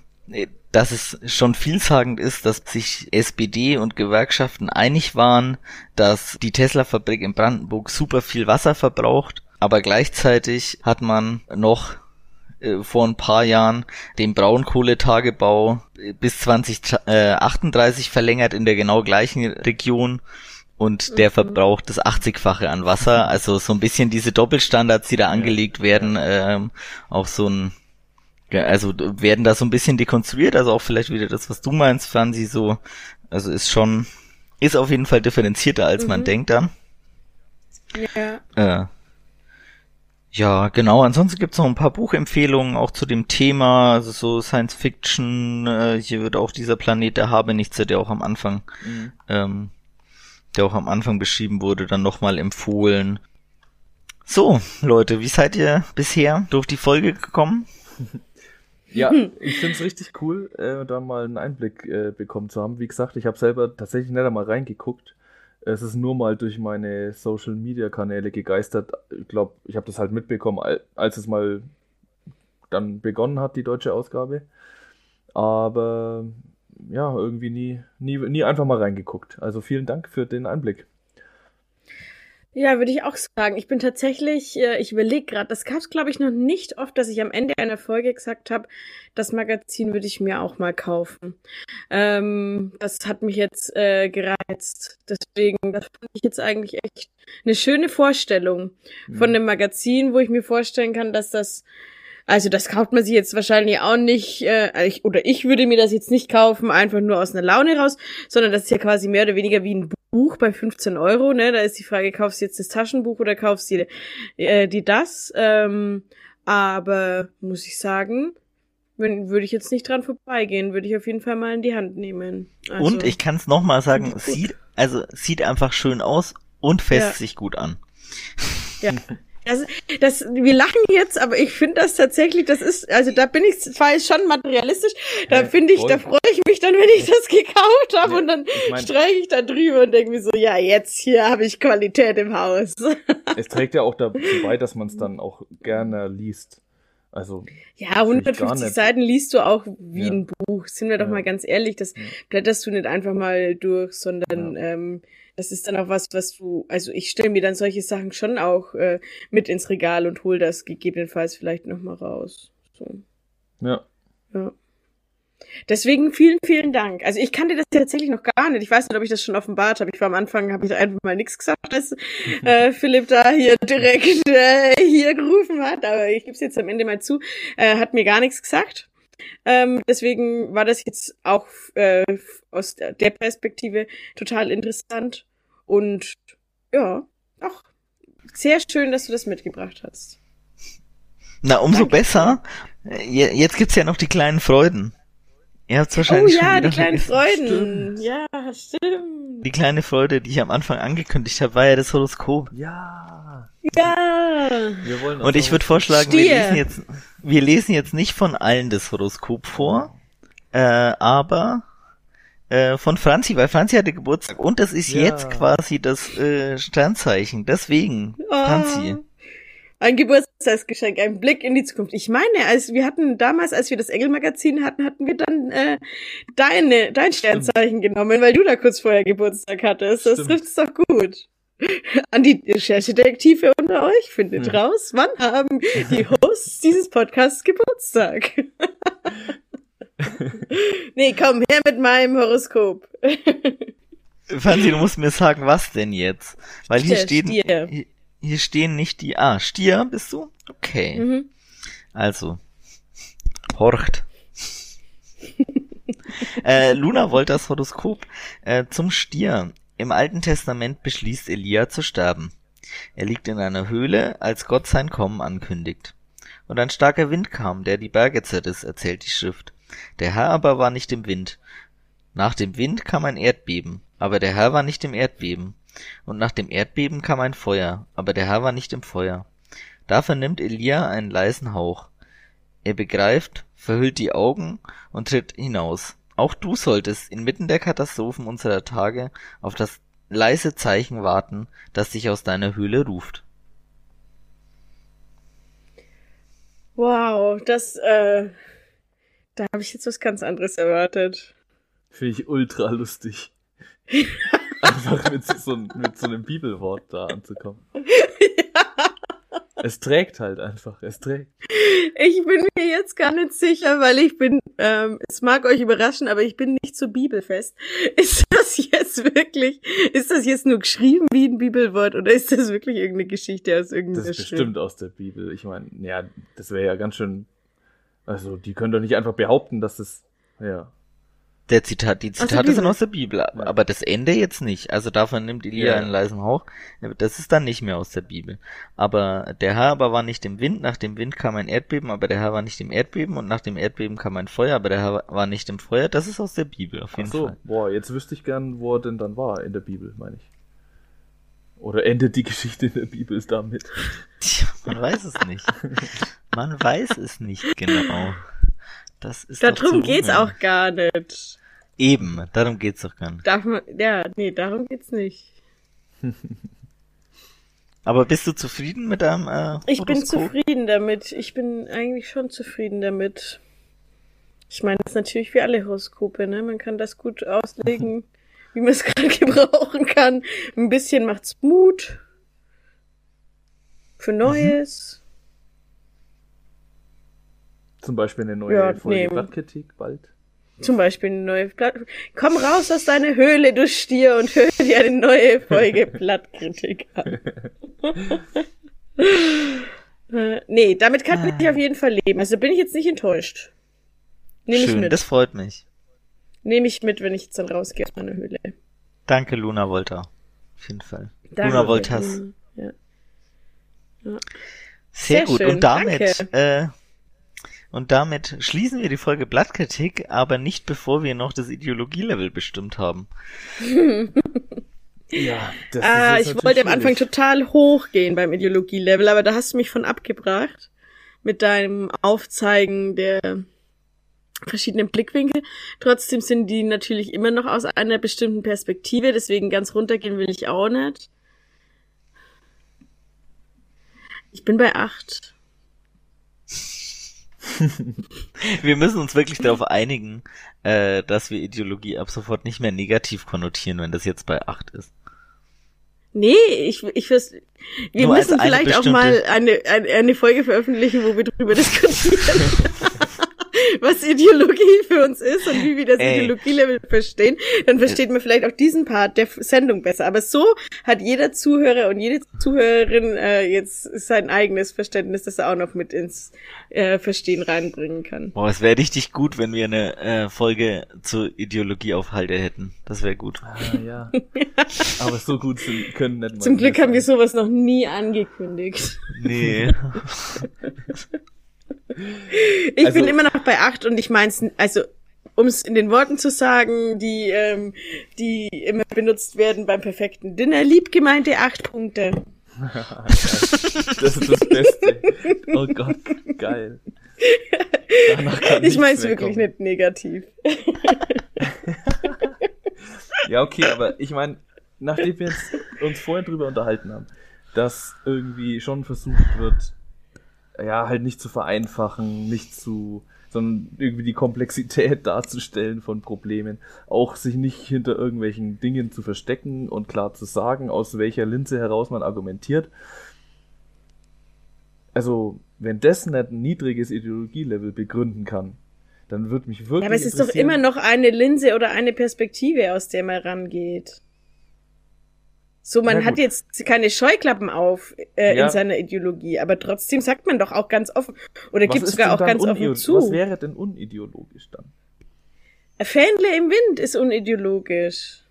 dass es schon vielsagend ist, dass sich SPD und Gewerkschaften einig waren, dass die Tesla-Fabrik in Brandenburg super viel Wasser verbraucht, aber gleichzeitig hat man noch äh, vor ein paar Jahren den Braunkohletagebau bis 2038 verlängert in der genau gleichen Region und der mhm. verbraucht das 80-fache an Wasser. Also so ein bisschen diese Doppelstandards, die da angelegt werden, ähm, auch so ein also werden da so ein bisschen dekonstruiert, also auch vielleicht wieder das, was du meinst, Franzi, so, also ist schon, ist auf jeden Fall differenzierter, als mhm. man denkt dann. Ja. Äh, ja, genau. Ansonsten gibt's noch ein paar Buchempfehlungen auch zu dem Thema, also so Science Fiction. Äh, hier wird auch dieser Planet der Habenichtse, der auch am Anfang, mhm. ähm, der auch am Anfang beschrieben wurde, dann nochmal empfohlen. So, Leute, wie seid ihr bisher durch die Folge gekommen? Ja, ich finde es richtig cool, äh, da mal einen Einblick äh, bekommen zu haben. Wie gesagt, ich habe selber tatsächlich nicht einmal reingeguckt. Es ist nur mal durch meine Social Media Kanäle gegeistert. Ich glaube, ich habe das halt mitbekommen, als es mal dann begonnen hat, die deutsche Ausgabe. Aber ja, irgendwie nie, nie, nie einfach mal reingeguckt. Also vielen Dank für den Einblick. Ja, würde ich auch sagen. Ich bin tatsächlich, äh, ich überlege gerade, das gab es, glaube ich, noch nicht oft, dass ich am Ende einer Folge gesagt habe, das Magazin würde ich mir auch mal kaufen. Ähm, das hat mich jetzt äh, gereizt. Deswegen, das fand ich jetzt eigentlich echt eine schöne Vorstellung von einem Magazin, wo ich mir vorstellen kann, dass das also das kauft man sich jetzt wahrscheinlich auch nicht, äh, ich, oder ich würde mir das jetzt nicht kaufen, einfach nur aus einer Laune raus, sondern das ist ja quasi mehr oder weniger wie ein Buch bei 15 Euro, ne? Da ist die Frage, kaufst du jetzt das Taschenbuch oder kaufst du die, äh, die das? Ähm, aber muss ich sagen, wenn, würde ich jetzt nicht dran vorbeigehen, würde ich auf jeden Fall mal in die Hand nehmen. Also, und ich kann es nochmal sagen, sieht, also sieht einfach schön aus und fässt Ja. sich gut an. Ja. Das, das, wir lachen jetzt, aber ich finde das tatsächlich, das ist, also da bin ich zwar schon materialistisch, da finde ich, da freue ich mich dann, wenn ich das gekauft habe Ja, und dann ich mein- streiche ich da drüber und denke mir so, ja, jetzt hier habe ich Qualität im Haus. Es trägt ja auch dazu bei, dass man es dann auch gerne liest. Also, Ja, Find ich gar 150 nicht. Seiten liest du auch wie Ja. ein Buch. Sind wir doch Ja. mal ganz ehrlich, das blätterst du nicht einfach mal durch, sondern ähm, das ist dann auch was, was du, also ich stelle mir dann solche Sachen schon auch äh, mit ins Regal und hol das gegebenenfalls vielleicht nochmal raus. So, ja. ja. Deswegen vielen, vielen Dank. Also ich kannte das tatsächlich noch gar nicht. Ich weiß nicht, ob ich das schon offenbart habe. Ich war am Anfang, habe ich einfach mal nichts gesagt, als äh, Philipp da hier direkt äh, hier gerufen hat. Aber ich gebe es jetzt am Ende mal zu. Äh, hat mir gar nichts gesagt. Ähm, deswegen war das jetzt auch äh, aus der Perspektive total interessant. Und ja, auch sehr schön, dass du das mitgebracht hast. Na, umso Danke. besser. Je- Jetzt gibt's ja noch die kleinen Freuden. Ihr habt's Oh wahrscheinlich schon ja, die kleinen vergessen. Freuden. Ja, stimmt. Die kleine Freude, die ich am Anfang angekündigt habe, war ja das Horoskop. Ja. Ja. Wir wollen Und ich würde vorschlagen, wir Stier. lesen jetzt, wir lesen jetzt nicht von allen das Horoskop vor, äh, aber äh, von Franzi, weil Franzi hatte Geburtstag und das ist Ja. jetzt quasi das äh, Sternzeichen. Deswegen, Franzi. Ah. Ein Geburtstagsgeschenk, ein Blick in die Zukunft. Ich meine, als wir hatten damals, als wir das Engelmagazin hatten, hatten wir dann äh, deine, dein Sternzeichen genommen, weil du da kurz vorher Geburtstag hattest. Das Stimmt. trifft's doch gut. An die Recherchedetektive unter euch findet Ja. raus, wann haben die Hosts dieses Podcasts Geburtstag? nee, komm her mit meinem Horoskop. Franzi, du musst mir sagen, was denn jetzt? Weil hier stehen, hier, hier stehen nicht die, ah, Stier bist du? Okay. Mhm. Also, horcht. äh, Luna wollte das Horoskop äh, zum Stier. Im Alten Testament beschließt Elia zu sterben. Er liegt in einer Höhle, als Gott sein Kommen ankündigt. Und ein starker Wind kam, der die Berge zerriss, erzählt die Schrift. Der Herr aber war nicht im Wind. Nach dem Wind kam ein Erdbeben, aber der Herr war nicht im Erdbeben. Und nach dem Erdbeben kam ein Feuer, aber der Herr war nicht im Feuer. Da vernimmt Elia einen leisen Hauch. Er begreift, verhüllt die Augen und tritt hinaus. Auch du solltest inmitten der Katastrophen unserer Tage auf das leise Zeichen warten, das dich aus deiner Höhle ruft. Wow, das, äh, da habe ich jetzt was ganz anderes erwartet. Finde ich ultra lustig. Einfach mit so, mit so einem Bibelwort da anzukommen. Es trägt halt einfach, es trägt. Ich bin mir jetzt gar nicht sicher, weil ich bin, ähm, es mag euch überraschen, aber ich bin nicht so bibelfest. Ist das jetzt wirklich, ist das jetzt nur geschrieben wie ein Bibelwort oder ist das wirklich irgendeine Geschichte aus irgendeiner Das ist Schrift? bestimmt aus der Bibel. Ich meine, ja, das wäre ja ganz schön. Also, die können doch nicht einfach behaupten, dass das. Ja. Der Zitat, die Zitate sind aus der Bibel, aber das Ende jetzt nicht. Also davon nimmt Elia Ja. einen leisen Hauch. Das ist dann nicht mehr aus der Bibel. Aber der Herr aber war nicht im Wind, nach dem Wind kam ein Erdbeben, aber der Herr war nicht im Erdbeben und nach dem Erdbeben kam ein Feuer, aber der Herr war nicht im Feuer. Das ist aus der Bibel auf Ach jeden so, Fall. boah, jetzt wüsste ich gern, wo er denn dann war in der Bibel, meine ich. Oder endet die Geschichte in der Bibel damit? Tja, man weiß es nicht. Man weiß es nicht genau. Das ist Darum geht's wundern. auch gar nicht. Eben, darum geht's doch gar nicht. Darf man, ja, nee, darum geht's nicht. Aber bist du zufrieden mit deinem äh, Ich bin zufrieden damit. Ich bin eigentlich schon zufrieden damit. Ich meine, das ist natürlich wie alle Horoskope, ne? Man kann das gut auslegen, wie man es gerade gebrauchen kann. Ein bisschen macht's Mut. für Neues. Zum Beispiel eine neue Ja, Folge nee. Blattkritik bald. Zum Beispiel eine neue Blatt. Komm raus aus deiner Höhle, du Stier, und hör dir eine neue Folge Blattkritik an. nee, damit kann ich auf jeden Fall leben. Also bin ich jetzt nicht enttäuscht. Nehme ich Schön, mit. das freut mich. Nehme ich mit, wenn ich jetzt dann rausgehe aus meiner Höhle. Danke, Luna Volta. Auf jeden Fall. Danke. Luna Voltas. Ja. Sehr, Sehr gut. schön, und damit, danke. äh, und damit schließen wir die Folge Blattkritik, aber nicht bevor wir noch das Ideologielevel bestimmt haben. Ja, das Ah, ist ich wollte am natürlich Anfang schwierig. total hochgehen beim Ideologielevel, aber da hast du mich von abgebracht mit deinem Aufzeigen der verschiedenen Blickwinkel. Trotzdem sind die natürlich immer noch aus einer bestimmten Perspektive, deswegen ganz runtergehen will ich auch nicht. Ich bin bei acht. Wir müssen uns wirklich darauf einigen, äh, dass wir Ideologie ab sofort nicht mehr negativ konnotieren, wenn das jetzt bei 8 ist. Nee, ich, ich fürs, wir Nur müssen vielleicht auch mal eine, eine, eine Folge veröffentlichen, wo wir drüber diskutieren, was Ideologie für uns ist und wie wir das. Ideologielevel verstehen. Dann versteht man vielleicht auch diesen Part der Sendung besser. Aber so hat jeder Zuhörer und jede Zuhörerin äh, jetzt sein eigenes Verständnis, das er auch noch mit ins äh, Verstehen reinbringen kann. Boah, es wäre richtig gut, wenn wir eine äh, Folge zur Ideologieaufhalte hätten. Das wäre gut. Ah, ja. Aber so gut sind, können nicht mal Zum Glück haben wir sowas noch nie angekündigt. Nee. Ich Also- bin immer noch bei acht und ich mein's, also um es in den Worten zu sagen, die ähm, die immer benutzt werden beim perfekten Dinner, lieb gemeinte acht Punkte. Das ist das Beste. Oh Gott, geil. Ich mein's mehr wirklich kommen. nicht negativ. Ja, okay, aber ich meine, nachdem wir uns vorhin drüber unterhalten haben, dass irgendwie schon versucht wird, ja, halt nicht zu vereinfachen, nicht zu, sondern irgendwie die Komplexität darzustellen von Problemen, auch sich nicht hinter irgendwelchen Dingen zu verstecken und klar zu sagen, aus welcher Linse heraus man argumentiert. Also, wenn das nicht ein niedriges Ideologielevel begründen kann, dann wird mich wirklich Ja, aber es ist doch immer noch eine Linse oder eine Perspektive, aus der man rangeht. So, man hat jetzt keine Scheuklappen auf äh, Ja. in seiner Ideologie, aber trotzdem sagt man doch auch ganz offen oder Was gibt sogar auch ganz offen zu. Was wäre denn unideologisch dann? Fähnle im Wind ist unideologisch.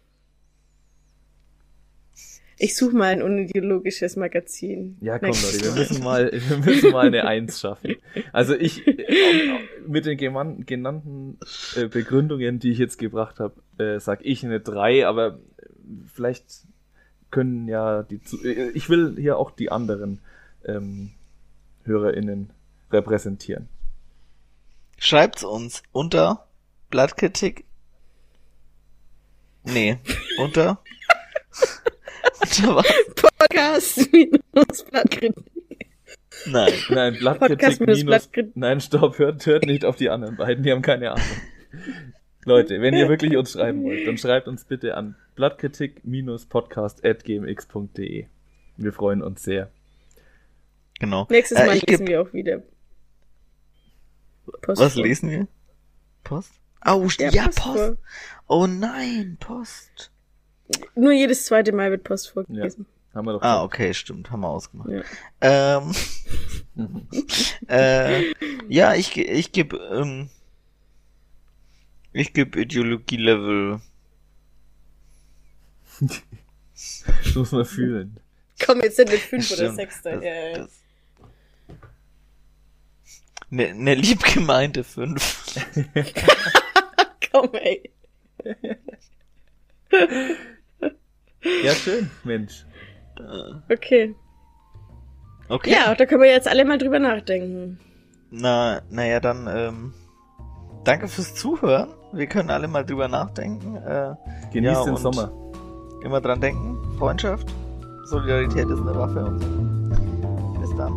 Ich suche mal ein unideologisches Magazin. Ja, komm Leute, wir müssen mal, wir müssen mal eine Eins schaffen. Also ich, äh, mit den genannten äh, Begründungen, die ich jetzt gebracht habe, äh, sag ich eine Drei, aber vielleicht können ja die, Zu- äh, ich will hier auch die anderen ähm, HörerInnen repräsentieren. Schreibt's uns unter Blattkritik. Nee, unter. unter was? Podcast minus Blattkritik. Nein. Nein, Blattkritik minus minus, Blattkrit- nein, stopp, hört, hört nicht auf die anderen beiden, die haben keine Ahnung. Leute, wenn ihr wirklich uns schreiben wollt, dann schreibt uns bitte an blattkritik-podcast.gmx.de. Wir freuen uns sehr. Genau. Nächstes Äh, Mal ich lesen wir auch wieder. Post Was vor. lesen wir? Post? Oh, Ja, ja, Post Post. Oh nein, Post. Nur jedes zweite Mal wird Post vorgelesen. Haben wir doch Ah, okay, stimmt, haben wir ausgemacht. Ja. Ähm, äh, ja, ich, ich gebe, ähm, ich gebe Ideologie-Level. Das muss man fühlen. Komm, jetzt sind wir fünf oder Stimmt, sechs. das- Ja, ja. das- Ne, ne liebgemeinte 5. Komm, ey. Ja, schön, Mensch. Okay. Okay. Ja, da können wir jetzt alle mal drüber nachdenken. Na, naja, dann, ähm, danke fürs Zuhören. Wir können alle mal drüber nachdenken. Äh, Genießt Ja, den und- Sommer. Immer dran denken. Freundschaft. Solidarität ist eine Waffe und so. Bis dann.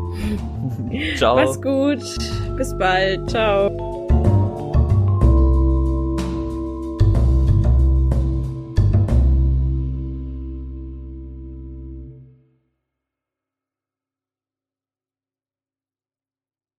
Ciao. Mach's gut. Bis bald. Ciao.